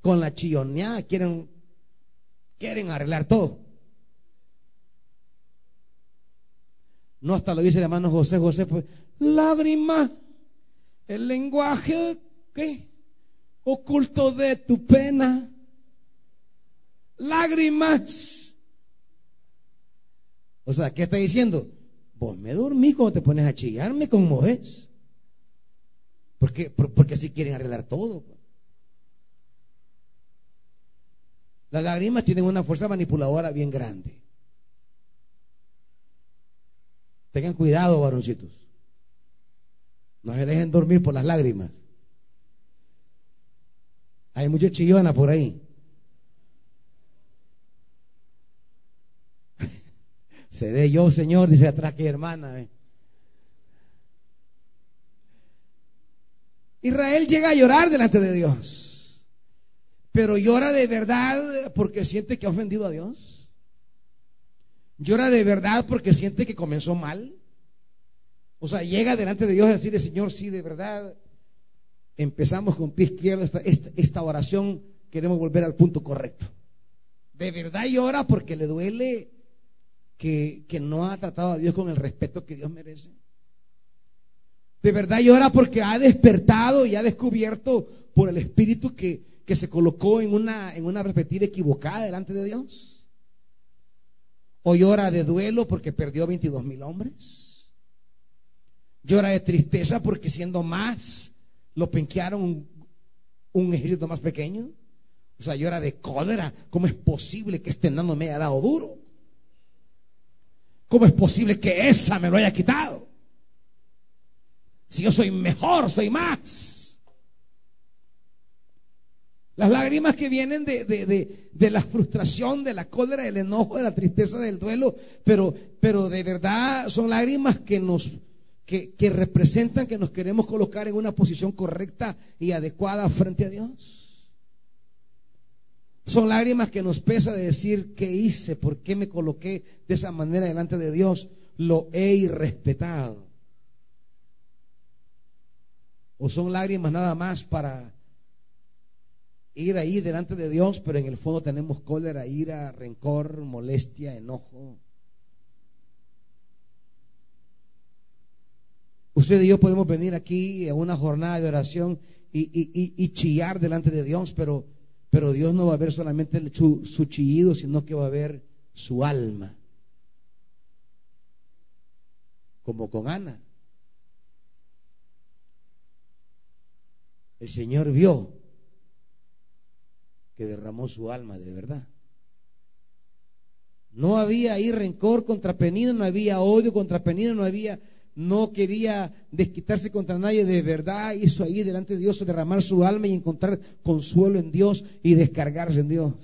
Con la chilloneada quieren, quieren arreglar todo. No hasta lo dice el hermano José José, pues, lágrimas el lenguaje ¿qué? oculto de tu pena, lágrimas. O sea, ¿qué está diciendo? Vos me dormís cuando te pones a chillarme me conmoves. Porque, porque así quieren arreglar todo. Pues. Las lágrimas tienen una fuerza manipuladora bien grande. Tengan cuidado, varoncitos. No se dejen dormir por las lágrimas. Hay mucha chillona por ahí. Seré yo, Señor, dice atrás que hermana. Eh. Israel llega a llorar delante de Dios, pero llora de verdad porque siente que ha ofendido a Dios. Llora de verdad porque siente que comenzó mal. O sea, llega delante de Dios a decirle, Señor, sí, de verdad, empezamos con pie izquierdo esta, oración, queremos volver al punto correcto. De verdad llora porque le duele que, que no ha tratado a Dios con el respeto que Dios merece. De verdad llora porque ha despertado y ha descubierto por el Espíritu que, que se colocó en una, en una equivocada delante de Dios. O llora de duelo porque perdió 22 mil hombres. Llora de tristeza porque siendo más lo penquearon un, un ejército más pequeño. O sea, llora de cólera. ¿Cómo es posible que este enano me haya dado duro? ¿Cómo es posible que esa me lo haya quitado? Si yo soy mejor, soy más. Las lágrimas que vienen de, de, la frustración, de la cólera, del enojo, de la tristeza, del duelo, pero, pero de verdad son lágrimas que nos que, que representan que nos queremos colocar en una posición correcta y adecuada frente a Dios. Son lágrimas que nos pesa de decir qué hice, por qué me coloqué de esa manera delante de Dios, lo he irrespetado. O son lágrimas nada más para ir ahí delante de Dios, pero en el fondo tenemos cólera, ira, rencor, molestia, enojo. Usted y yo podemos venir aquí a una jornada de oración y, chillar delante de Dios, pero, pero Dios no va a ver solamente su, su chillido, sino que va a ver su alma. Como con Ana. el Señor vio que derramó su alma de verdad. No había ahí rencor contra Penina, no había odio contra Penina, no había, no quería desquitarse contra nadie, de verdad hizo ahí delante de Dios derramar su alma y encontrar consuelo en Dios y descargarse en Dios.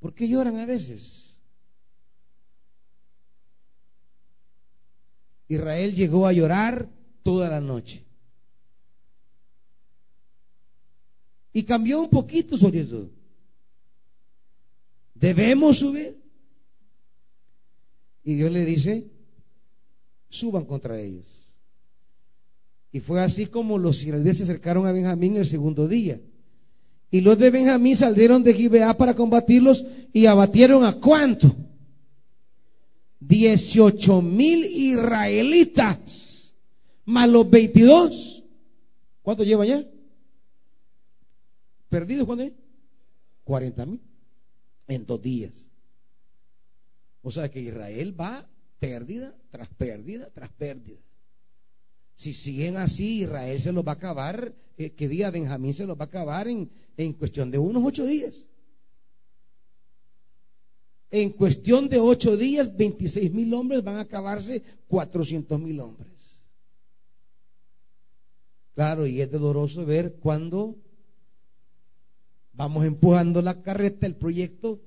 ¿Por qué lloran a veces? Israel llegó a llorar toda la noche. Y cambió un poquito su actitud. Debemos subir. Y Dios le dice, suban contra ellos. Y fue así como los israelíes se acercaron a Benjamín el segundo día. Y los de Benjamín salieron de Gibeá para combatirlos y abatieron a cuánto? 18 mil israelitas, más los 22. ¿Cuánto lleva ya? ¿Perdidos cuándo es? 40 mil en dos días. O sea que Israel va pérdida tras pérdida tras pérdida. Si siguen así, Israel se los va a acabar, eh, que diga Benjamín se los va a acabar en, en cuestión de unos ocho días. En cuestión de ocho días, 26 mil hombres van a acabarse 400 mil hombres. Claro, y es doloroso ver cuando vamos empujando la carreta, el proyecto,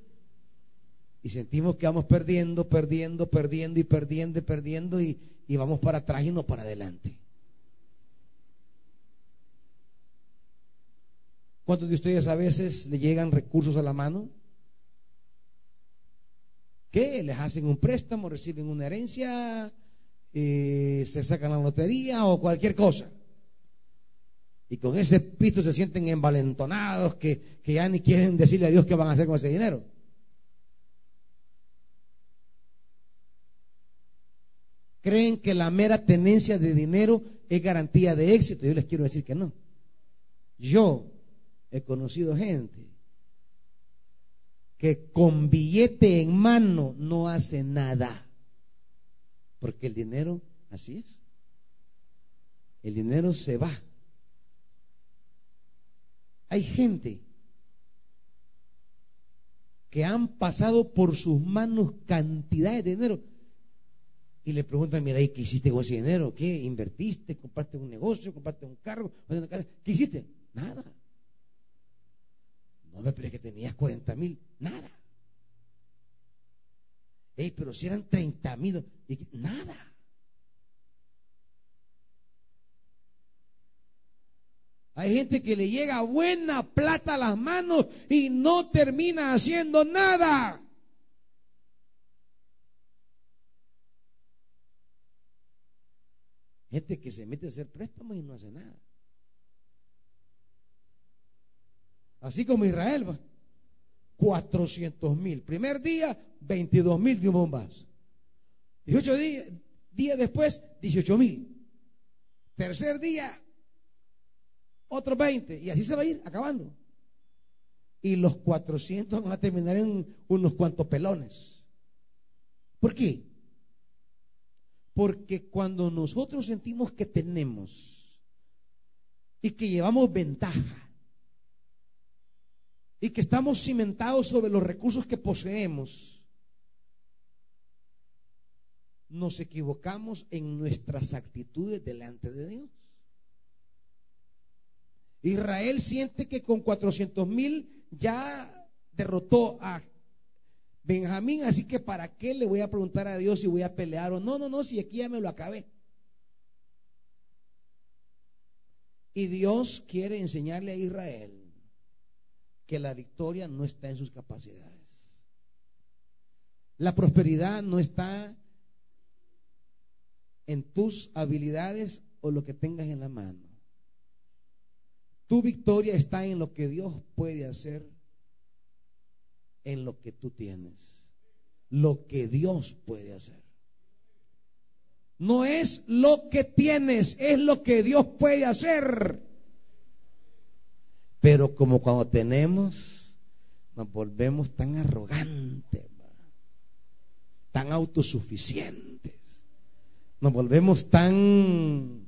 y sentimos que vamos perdiendo, perdiendo, perdiendo y perdiendo y perdiendo y, y vamos para atrás y no para adelante. ¿Cuántos de ustedes a veces le llegan recursos a la mano? ¿Qué? Les hacen un préstamo, reciben una herencia, eh, se sacan la lotería o cualquier cosa. Y con ese pito se sienten envalentonados que, que ya ni quieren decirle a Dios qué van a hacer con ese dinero. Creen que la mera tenencia de dinero es garantía de éxito. Yo les quiero decir que no. Yo he conocido gente que con billete en mano no hace nada. Porque el dinero, así es. El dinero se va. Hay gente que han pasado por sus manos cantidades de dinero y le preguntan, mira, ¿y qué hiciste con ese dinero? ¿Qué? ¿Invertiste? ¿Compraste un negocio? ¿Compraste un carro? ¿Qué hiciste? Nada. No me pero que tenías 40 mil. Nada. Ey, pero si eran 30 mil. Nada. Hay gente que le llega buena plata a las manos y no termina haciendo nada. Gente que se mete a hacer préstamos y no hace nada. Así como Israel va. 400 mil. Primer día, 22 mil de un bombazo. 18 días, días después, 18 mil. Tercer día, otros 20. Y así se va a ir acabando. Y los 400 van a terminar en unos cuantos pelones. ¿Por qué? Porque cuando nosotros sentimos que tenemos y que llevamos ventaja y que estamos cimentados sobre los recursos que poseemos, nos equivocamos en nuestras actitudes delante de Dios. Israel siente que con 400 mil ya derrotó a Benjamín, así que ¿para qué le voy a preguntar a Dios si voy a pelear o no? No, no, si aquí ya me lo acabé. Y Dios quiere enseñarle a Israel que la victoria no está en sus capacidades. La prosperidad no está en tus habilidades o lo que tengas en la mano. Tu victoria está en lo que Dios puede hacer, en lo que tú tienes. Lo que Dios puede hacer. No es lo que tienes, es lo que Dios puede hacer. Pero como cuando tenemos, nos volvemos tan arrogantes, tan autosuficientes, nos volvemos tan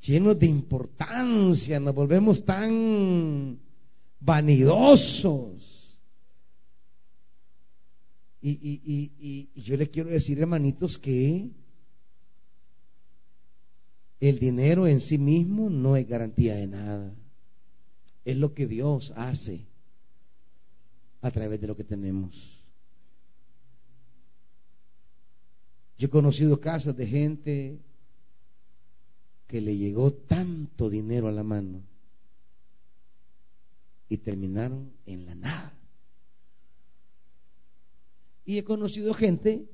llenos de importancia, nos volvemos tan vanidosos. Y, y, y, yo le quiero decir, hermanitos, que el dinero en sí mismo no es garantía de nada. Es lo que Dios hace a través de lo que tenemos. Yo he conocido casos de gente que le llegó tanto dinero a la mano y terminaron en la nada. Y he conocido gente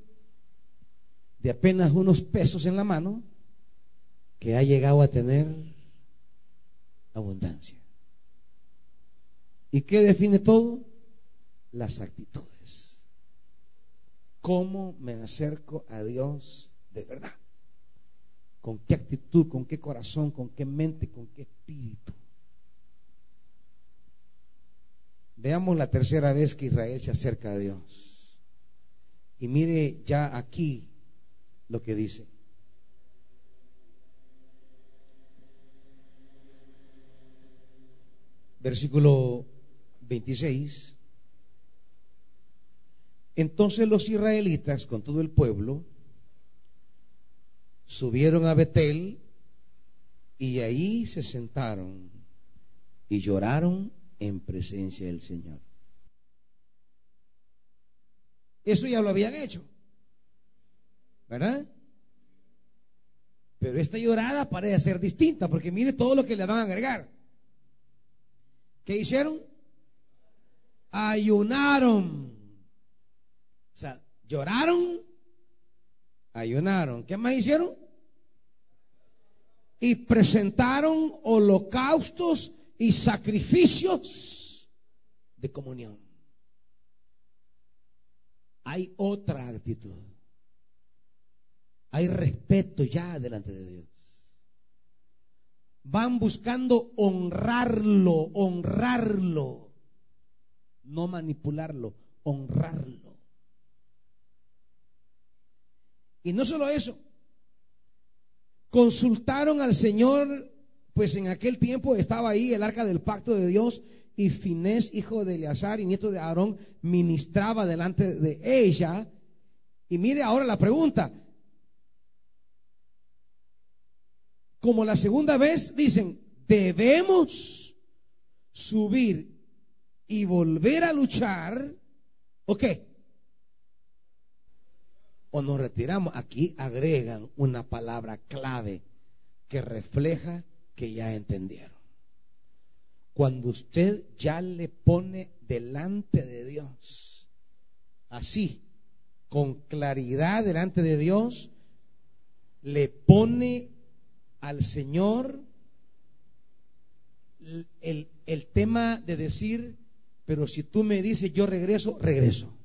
de apenas unos pesos en la mano que ha llegado a tener abundancia. ¿Y qué define todo? Las actitudes. ¿Cómo me acerco a Dios de verdad? Con qué actitud, con qué corazón, con qué mente, con qué espíritu. Veamos la tercera vez que Israel se acerca a Dios. Y mire ya aquí lo que dice. Versículo 26. Entonces los israelitas con todo el pueblo subieron a Betel y ahí se sentaron y lloraron en presencia del Señor. Eso ya lo habían hecho, ¿verdad? Pero esta llorada parece ser distinta, porque mire todo lo que le van a agregar. ¿Qué hicieron? Ayunaron. O sea, lloraron ayunaron. ¿Qué más hicieron? Y presentaron holocaustos y sacrificios de comunión. Hay otra actitud. Hay respeto ya delante de Dios. Van buscando honrarlo, honrarlo. No manipularlo, honrarlo. Y no solo eso, consultaron al Señor, pues en aquel tiempo estaba ahí el arca del pacto de Dios y Finés, hijo de Eleazar y nieto de Aarón, ministraba delante de ella. Y mire ahora la pregunta. Como la segunda vez dicen, debemos subir y volver a luchar. ¿O qué? O nos retiramos, aquí agregan una palabra clave que refleja que ya entendieron. Cuando usted ya le pone delante de Dios, así, con claridad delante de Dios, le pone al Señor el, el, tema de decir, pero si tú me dices yo regreso, regreso.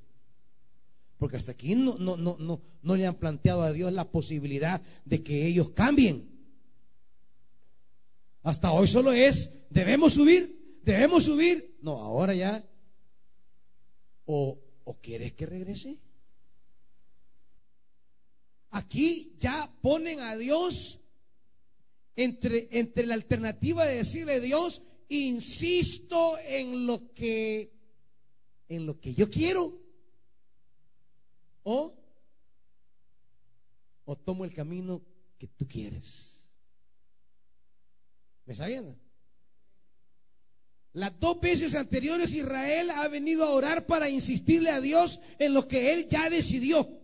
Porque hasta aquí no, no, no, no, no le han planteado a Dios la posibilidad de que ellos cambien. Hasta hoy solo es, debemos subir, debemos subir. No, ahora ya. ¿O, o quieres que regrese? Aquí ya ponen a Dios entre, entre la alternativa de decirle a Dios, insisto en lo que en lo que yo quiero o o tomo el camino que tú quieres. ¿Me está viendo? Las dos veces anteriores Israel ha venido a orar para insistirle a Dios en lo que él ya decidió.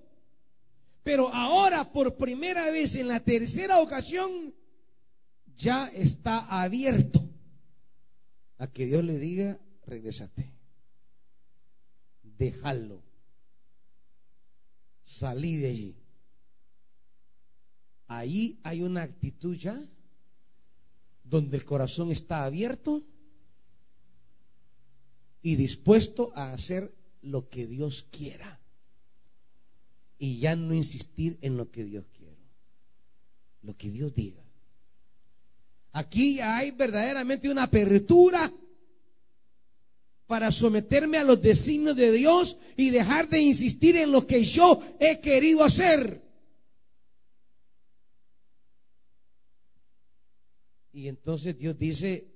Pero ahora, por primera vez, en la tercera ocasión, ya está abierto a que Dios le diga, regresate, déjalo, salí de allí. Ahí hay una actitud ya donde el corazón está abierto y dispuesto a hacer lo que Dios quiera y ya no insistir en lo que Dios quiere, lo que Dios diga. Aquí hay verdaderamente una apertura para someterme a los designios de Dios y dejar de insistir en lo que yo he querido hacer. Y entonces Dios dice,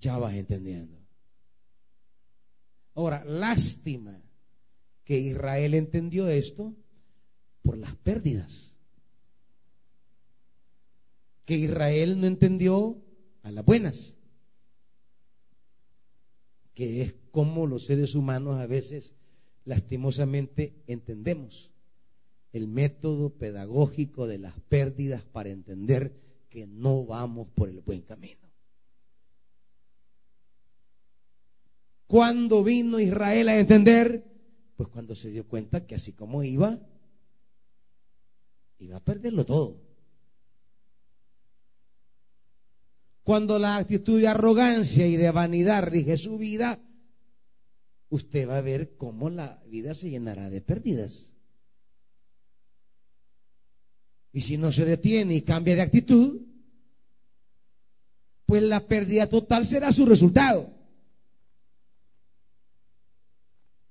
ya vas entendiendo. Ahora, lástima que Israel entendió esto por las pérdidas que Israel no entendió a las buenas, que es como los seres humanos a veces lastimosamente entendemos el método pedagógico de las pérdidas para entender que no vamos por el buen camino. ¿Cuándo vino Israel a entender? Pues cuando se dio cuenta que así como iba, iba a perderlo todo. Cuando la actitud de arrogancia y de vanidad rige su vida, usted va a ver cómo la vida se llenará de pérdidas. Y si no se detiene y cambia de actitud, pues la pérdida total será su resultado.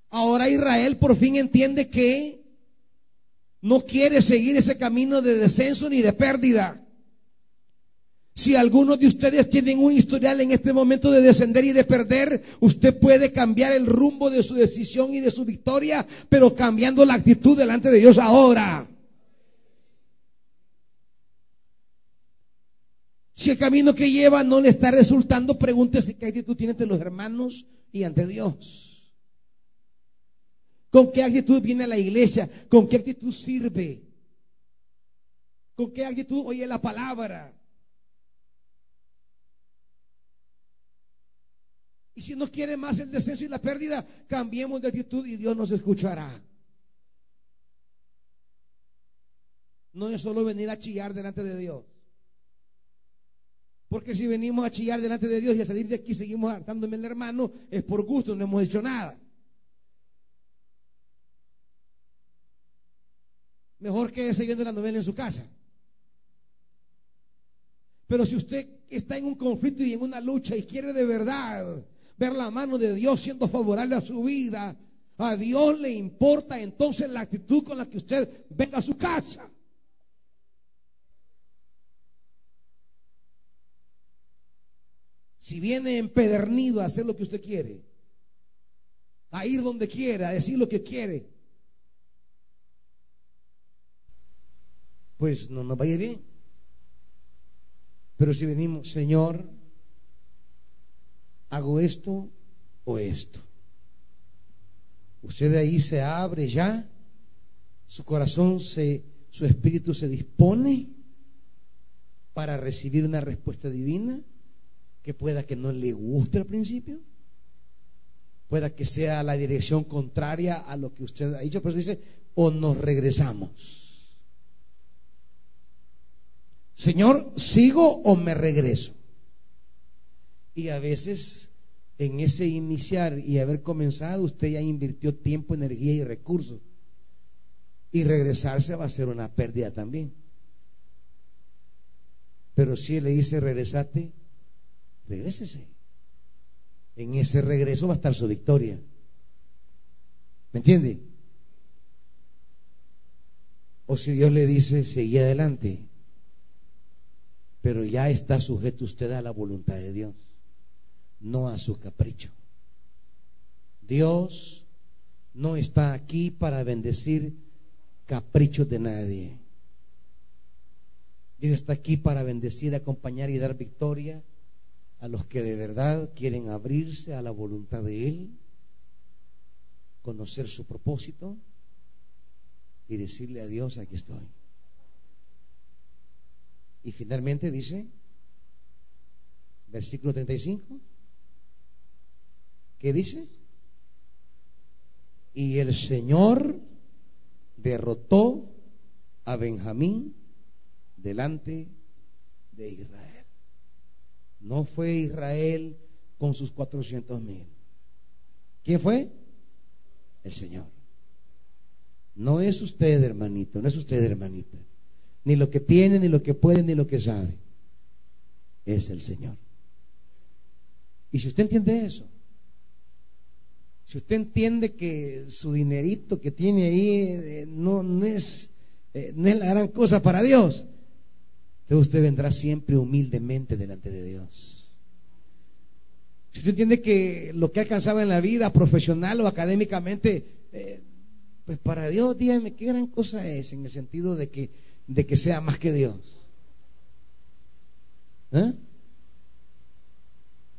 Ahora Israel por fin entiende que no quiere seguir ese camino de descenso ni de pérdida. Si algunos de ustedes tienen un historial en este momento de descender y de perder, usted puede cambiar el rumbo de su decisión y de su victoria, pero cambiando la actitud delante de Dios ahora. Si el camino que lleva no le está resultando, pregúntese qué actitud tiene ante los hermanos y ante Dios. ¿Con qué actitud viene a la iglesia? ¿Con qué actitud sirve? ¿Con qué actitud oye la palabra? Y si no quiere más el descenso y la pérdida, cambiemos de actitud y Dios nos escuchará. No es solo venir a chillar delante de Dios. Porque si venimos a chillar delante de Dios y a salir de aquí seguimos hartándome el hermano, es por gusto, no hemos hecho nada. Mejor que viendo la novela en su casa. Pero si usted está en un conflicto y en una lucha y quiere de verdad ver la mano de Dios siendo favorable a su vida, a Dios le importa entonces la actitud con la que usted venga a su casa. Si viene empedernido a hacer lo que usted quiere, a ir donde quiera, a decir lo que quiere, pues no nos vaya bien. Pero si venimos, Señor, hago esto o esto. Usted de ahí se abre ya, su corazón se, su espíritu se dispone para recibir una respuesta divina que pueda que no le guste al principio, pueda que sea la dirección contraria a lo que usted ha dicho, pero dice, o nos regresamos. Señor, ¿sigo o me regreso? Y a veces en ese iniciar y haber comenzado, usted ya invirtió tiempo, energía y recursos. Y regresarse va a ser una pérdida también. Pero si le dice regresate, regrésese. En ese regreso va a estar su victoria. ¿Me entiende? O si Dios le dice, seguí adelante, pero ya está sujeto usted a la voluntad de Dios, no a su capricho. Dios no está aquí para bendecir caprichos de nadie. Dios está aquí para bendecir, acompañar y dar victoria a los que de verdad quieren abrirse a la voluntad de Él, conocer su propósito y decirle a Dios, aquí estoy. Y finalmente dice, versículo 35, ¿qué dice? Y el Señor derrotó a Benjamín delante de Israel. No fue Israel con sus cuatrocientos mil. ¿Quién fue? El Señor. No es usted, hermanito, no es usted, hermanita. Ni lo que tiene, ni lo que puede, ni lo que sabe. Es el Señor. Y si usted entiende eso, si usted entiende que su dinerito que tiene ahí eh, no, no, es, eh, no es la gran cosa para Dios, entonces usted vendrá siempre humildemente delante de Dios. Si usted entiende que lo que alcanzaba en la vida, profesional o académicamente, eh, pues para Dios, dígame, ¿qué gran cosa es en el sentido de que, de que sea más que Dios?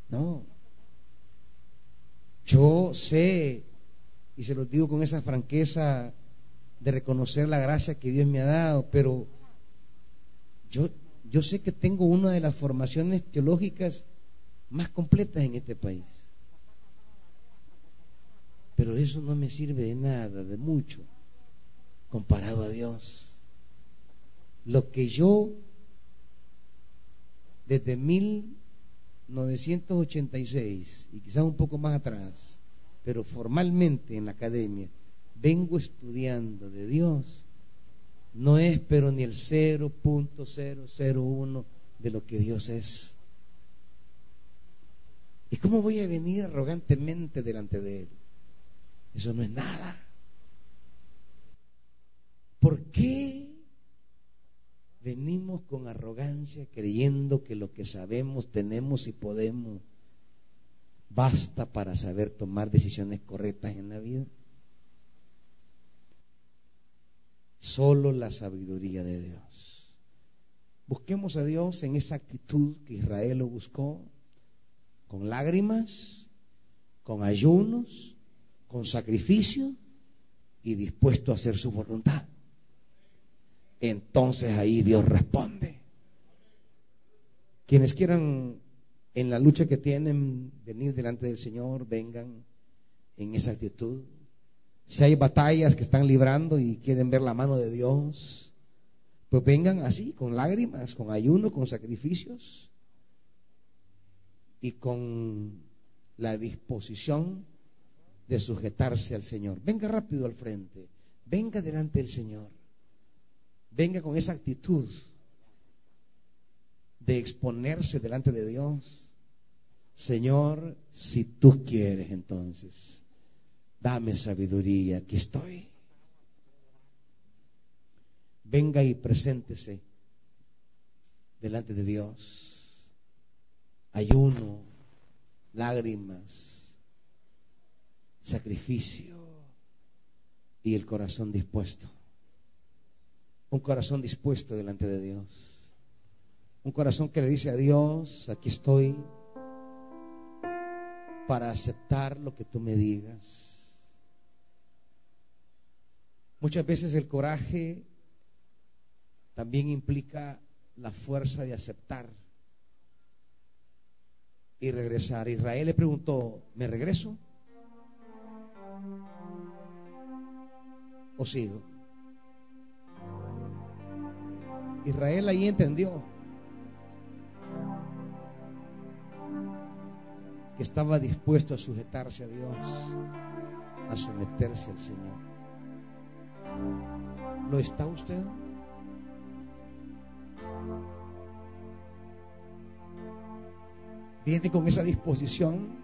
No. Yo sé, y se lo digo con esa franqueza de reconocer la gracia que Dios me ha dado, pero yo, yo sé que tengo una de las formaciones teológicas más completas en este país. Pero eso no me sirve de nada, de mucho, comparado a Dios. Lo que yo, desde 1986, y quizás un poco más atrás, pero formalmente en la academia, vengo estudiando de Dios, no es pero ni el 0.001 de lo que Dios es. ¿Y cómo voy a venir arrogantemente delante de Él? Eso no es nada. ¿Por qué venimos con arrogancia creyendo que lo que sabemos, tenemos y podemos basta para saber tomar decisiones correctas en la vida? Solo la sabiduría de Dios. Busquemos a Dios en esa actitud que Israel lo buscó, con lágrimas, con ayunos, con sacrificio y dispuesto a hacer su voluntad. Entonces ahí Dios responde. Quienes quieran en la lucha que tienen venir delante del Señor, vengan en esa actitud si hay batallas que están librando y quieren ver la mano de Dios, pues vengan así, con lágrimas, con ayuno, con sacrificios y con la disposición de sujetarse al Señor. Venga rápido al frente, venga delante del Señor, venga con esa actitud de exponerse delante de Dios. Señor, si tú quieres entonces dame sabiduría, aquí estoy. Venga y preséntese delante de Dios. Ayuno, lágrimas, sacrificio y el corazón dispuesto. Un corazón dispuesto delante de Dios. Un corazón que le dice a Dios, aquí estoy para aceptar lo que tú me digas Muchas veces el coraje también implica la fuerza de aceptar y regresar. Israel le preguntó, ¿me regreso? ¿O sigo? Israel ahí entendió que estaba dispuesto a sujetarse a Dios, a someterse al Señor. ¿Lo está usted? ¿Viene con esa disposición?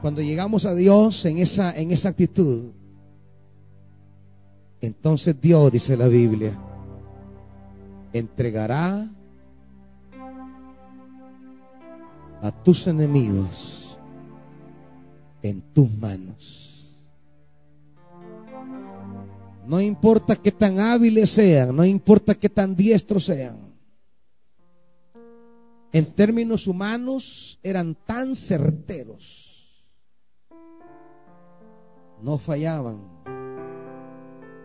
Cuando llegamos a Dios en esa, en esa actitud, entonces Dios, dice la Biblia, entregará a tus enemigos en tus manos. No importa qué tan hábiles sean, no importa qué tan diestros sean. En términos humanos eran tan certeros. No fallaban.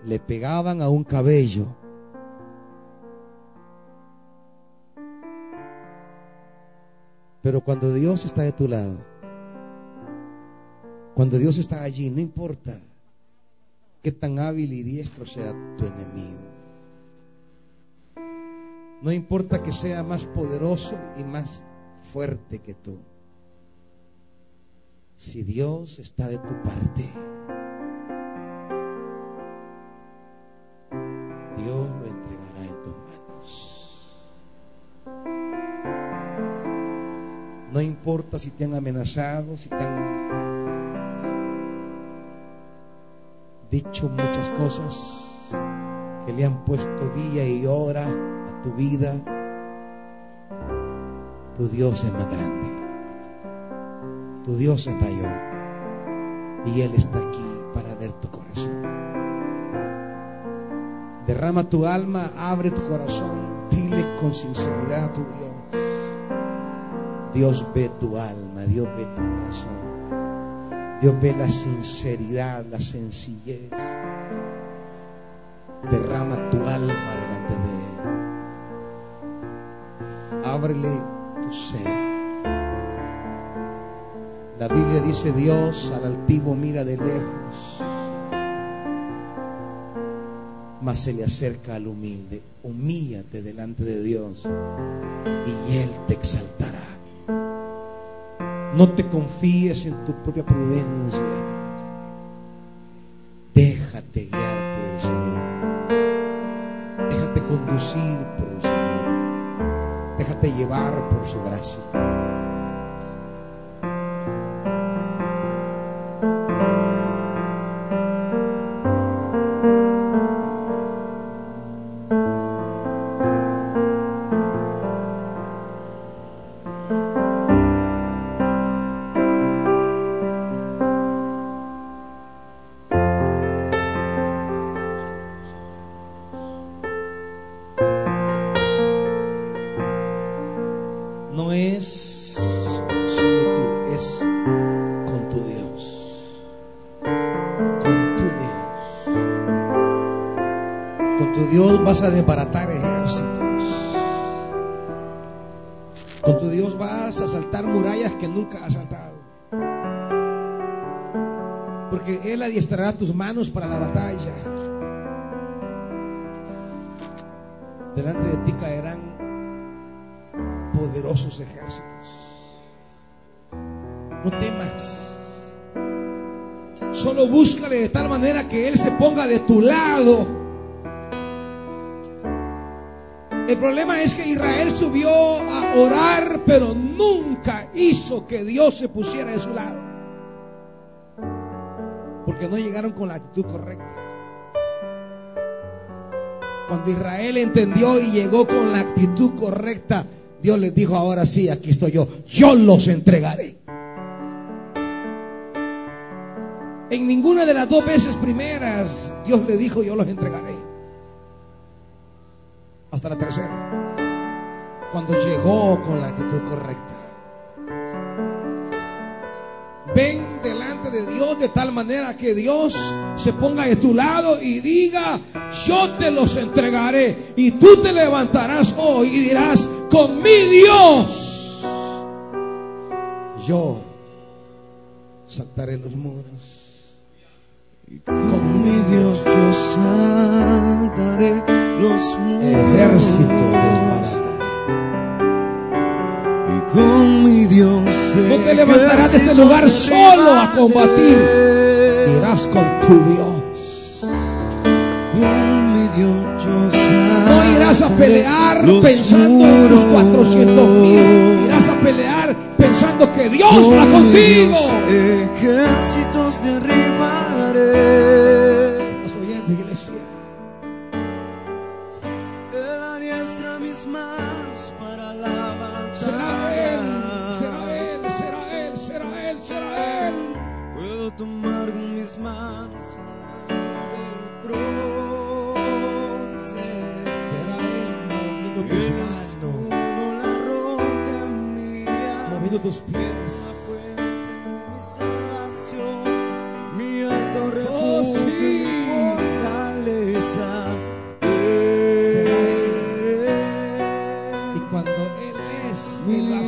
Le pegaban a un cabello. Pero cuando Dios está de tu lado, cuando Dios está allí, no importa qué tan hábil y diestro sea tu enemigo. No importa que sea más poderoso y más fuerte que tú. Si Dios está de tu parte, No importa si te han amenazado, si te han dicho muchas cosas que le han puesto día y hora a tu vida, tu Dios es más grande. Tu Dios es mayor. Y Él está aquí para ver tu corazón. Derrama tu alma, abre tu corazón, dile con sinceridad a tu Dios. Dios ve tu alma, Dios ve tu corazón. Dios ve la sinceridad, la sencillez. Derrama tu alma delante de Él. Ábrele tu ser. La Biblia dice Dios al altivo mira de lejos, mas se le acerca al humilde. Humíllate delante de Dios y Él te exaltará. No te confíes en tu propia prudencia. Déjate guiar por el Señor. Déjate conducir por el Señor. Déjate llevar por su gracia. A desbaratar ejércitos. Con tu Dios vas a saltar murallas que nunca has saltado. Porque Él adiestrará tus manos para la batalla. Delante de ti caerán poderosos ejércitos. No temas. Solo búscale de tal manera que Él se ponga de tu lado problema es que Israel subió a orar, pero nunca hizo que Dios se pusiera de su lado. Porque no llegaron con la actitud correcta. Cuando Israel entendió y llegó con la actitud correcta, Dios les dijo, ahora sí, aquí estoy yo, yo los entregaré. En ninguna de las dos veces primeras, Dios le dijo, yo los entregaré la tercera. Cuando llegó con la actitud correcta. Ven delante de Dios de tal manera que Dios se ponga de tu lado y diga, yo te los entregaré. Y tú te levantarás hoy y dirás, con mi Dios, yo saltaré los muros. Con mi Dios yo saltaré los. Ejército desbarataré. Y con mi Dios No te levantarás de este lugar solo a combatir. Irás con tu Dios. Con mi Dios yo No irás a pelear los pensando en tus muros. 400 mil. Irás a pelear pensando que Dios va contigo. Ejércitos derribaré. Hace libertador.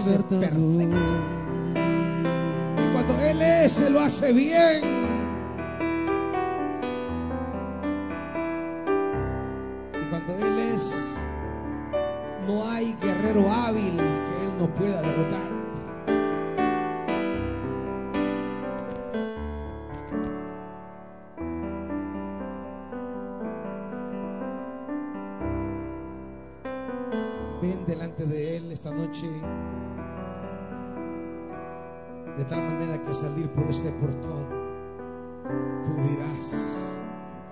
perfecto. Y cuando Él es, Él lo hace bien. Y cuando Él es, no hay guerrero hábil que Él no pueda derrotar. Delante de Él esta noche. De tal manera que al salir por este portón, tú dirás,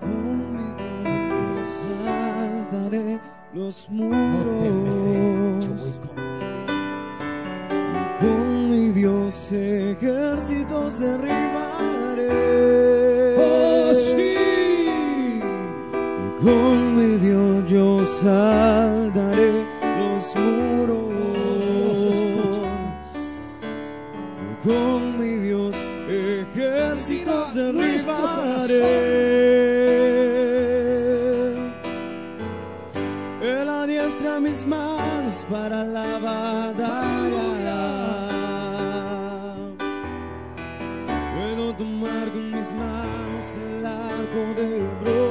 Con mi Dios saltaré los no temeré, yo voy muros. con. Con mi Dios ejércitos derribaré. Oh, sí. Con mi Dios yo saltaré mis manos el arco de bronce.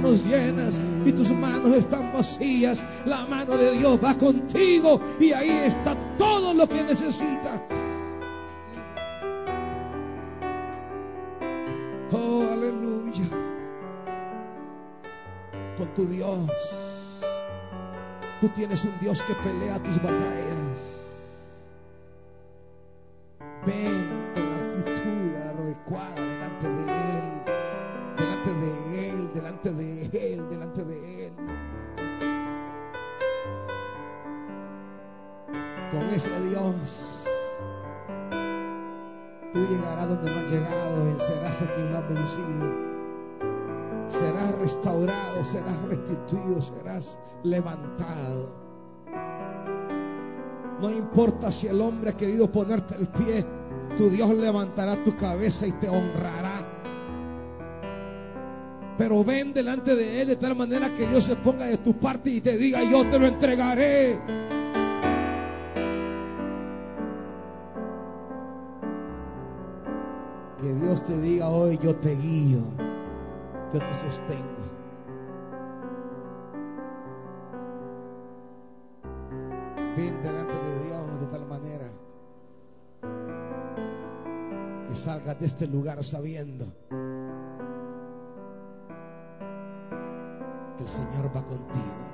Manos llenas y tus manos están vacías, la mano de Dios va contigo y ahí está todo lo que necesitas. Oh, aleluya. Con tu Dios. Tú tienes un Dios que pelea tus batallas. Levantado. No importa si el hombre ha querido ponerte el pie, tu Dios levantará tu cabeza y te honrará. Pero ven delante de Él de tal manera que Dios se ponga de tu parte y te diga, yo te lo entregaré. Que Dios te diga hoy, yo te guío, yo te sostengo. Ven delante de Dios de tal manera que salgas de este lugar sabiendo que el Señor va contigo.